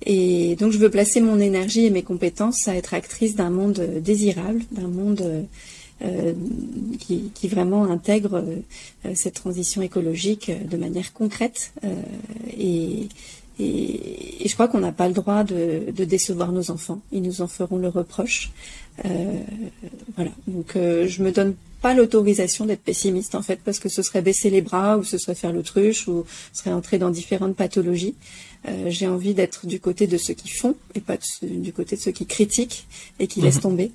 Et donc je veux placer mon énergie et mes compétences à être actrice d'un monde euh, désirable, d'un monde euh, qui, vraiment intègre cette transition écologique de manière concrète. Et, et, je crois qu'on n'a pas le droit de, de, décevoir nos enfants. Ils nous en feront le reproche. voilà. Donc je me donne pas l'autorisation d'être pessimiste en fait, parce que ce serait baisser les bras ou ce serait faire l'autruche ou ce serait entrer dans différentes pathologies. Euh, j'ai envie d'être du côté de ceux qui font et pas du côté de ceux qui critiquent et qui laissent mhm. tomber.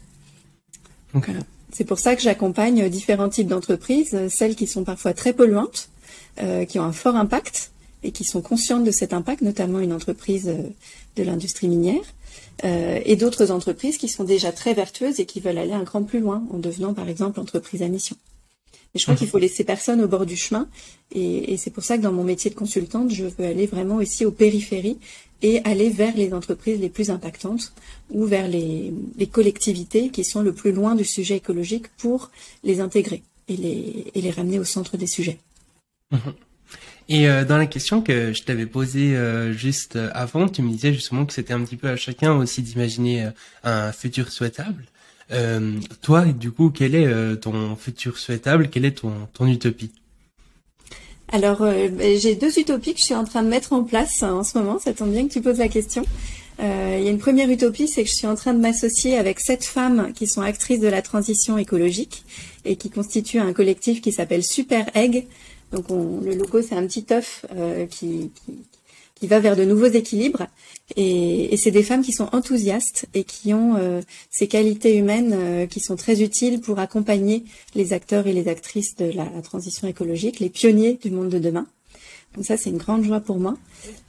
C'est pour ça que j'accompagne différents types d'entreprises, celles qui sont parfois très polluantes, euh, qui ont un fort impact et qui sont conscientes de cet impact, notamment une entreprise euh, de l'industrie minière, euh, et d'autres entreprises qui sont déjà très vertueuses et qui veulent aller un cran plus loin en devenant par exemple entreprise à mission. Mais je crois qu'il faut laisser personne au bord du chemin. Et, c'est pour ça que dans mon métier de consultante, je veux aller vraiment aussi aux périphéries et aller vers les entreprises les plus impactantes ou vers les, collectivités qui sont le plus loin du sujet écologique pour les intégrer et les, ramener au centre des sujets. Mhm. Et euh, dans la question que je t'avais posée euh, juste euh, avant, tu me disais justement que c'était un petit peu à chacun aussi d'imaginer un futur souhaitable. toi, du coup, quel est ton futur souhaitable? Quelle est ton, ton utopie? Alors, ben, j'ai deux utopies que je suis en train de mettre en place en ce moment. Ça tombe bien que tu poses la question. il y a une première utopie, c'est que je suis en train de m'associer avec sept femmes qui sont actrices de la transition écologique et qui constituent un collectif qui s'appelle Super Egg, donc le logo, c'est un petit œuf euh, qui, qui, va vers de nouveaux équilibres. Et, c'est des femmes qui sont enthousiastes et qui ont euh, ces qualités humaines euh, qui sont très utiles pour accompagner les acteurs et les actrices de la transition écologique, les pionniers du monde de demain. Donc ça, c'est une grande joie pour moi.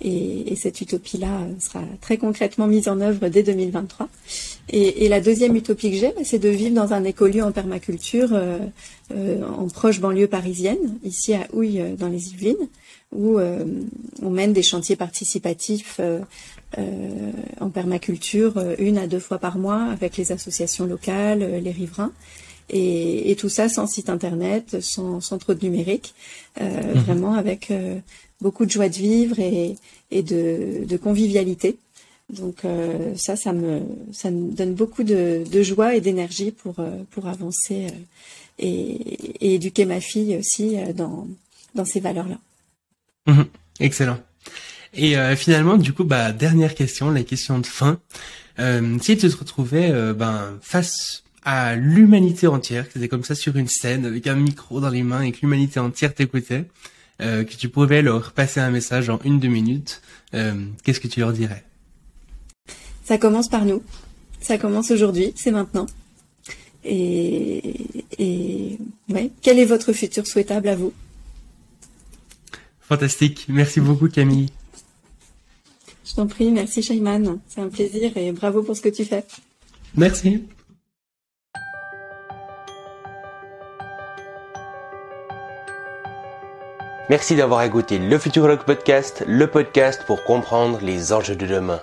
Et, cette utopie-là sera très concrètement mise en œuvre dès 2023. Et, la deuxième utopie que j'ai, bah, c'est de vivre dans un écolieu en permaculture euh, euh, en proche banlieue parisienne, ici à Houille, euh, dans les Yvelines, où on mène des chantiers participatifs en permaculture une à deux fois par mois avec les associations locales, les riverains. Et, tout ça sans site internet, sans, trop de numérique, mhm. vraiment avec beaucoup de joie de vivre et, de, convivialité. Donc euh, ça, ça me, ça me donne beaucoup de, joie et d'énergie pour, euh, pour avancer euh, et, éduquer ma fille aussi dans, dans ces valeurs-là. Mhm. excellent. Et finalement, du coup, bah, dernière question, la question de fin. si tu te retrouvais ben, face à l'humanité entière, que c'était comme ça sur une scène avec un micro dans les mains et que l'humanité entière t'écoutait, que tu pouvais leur passer un message en une deux minutes, qu'est-ce que tu leur dirais? Ça commence par nous. Ça commence aujourd'hui, c'est maintenant. Et, et ouais, quel est votre futur souhaitable à vous? Fantastique. Merci beaucoup Camille. Je t'en prie, merci Shayman. C'est un plaisir et bravo pour ce que tu fais. Merci. Merci d'avoir écouté le Futurologue Podcast, le podcast pour comprendre les enjeux de demain.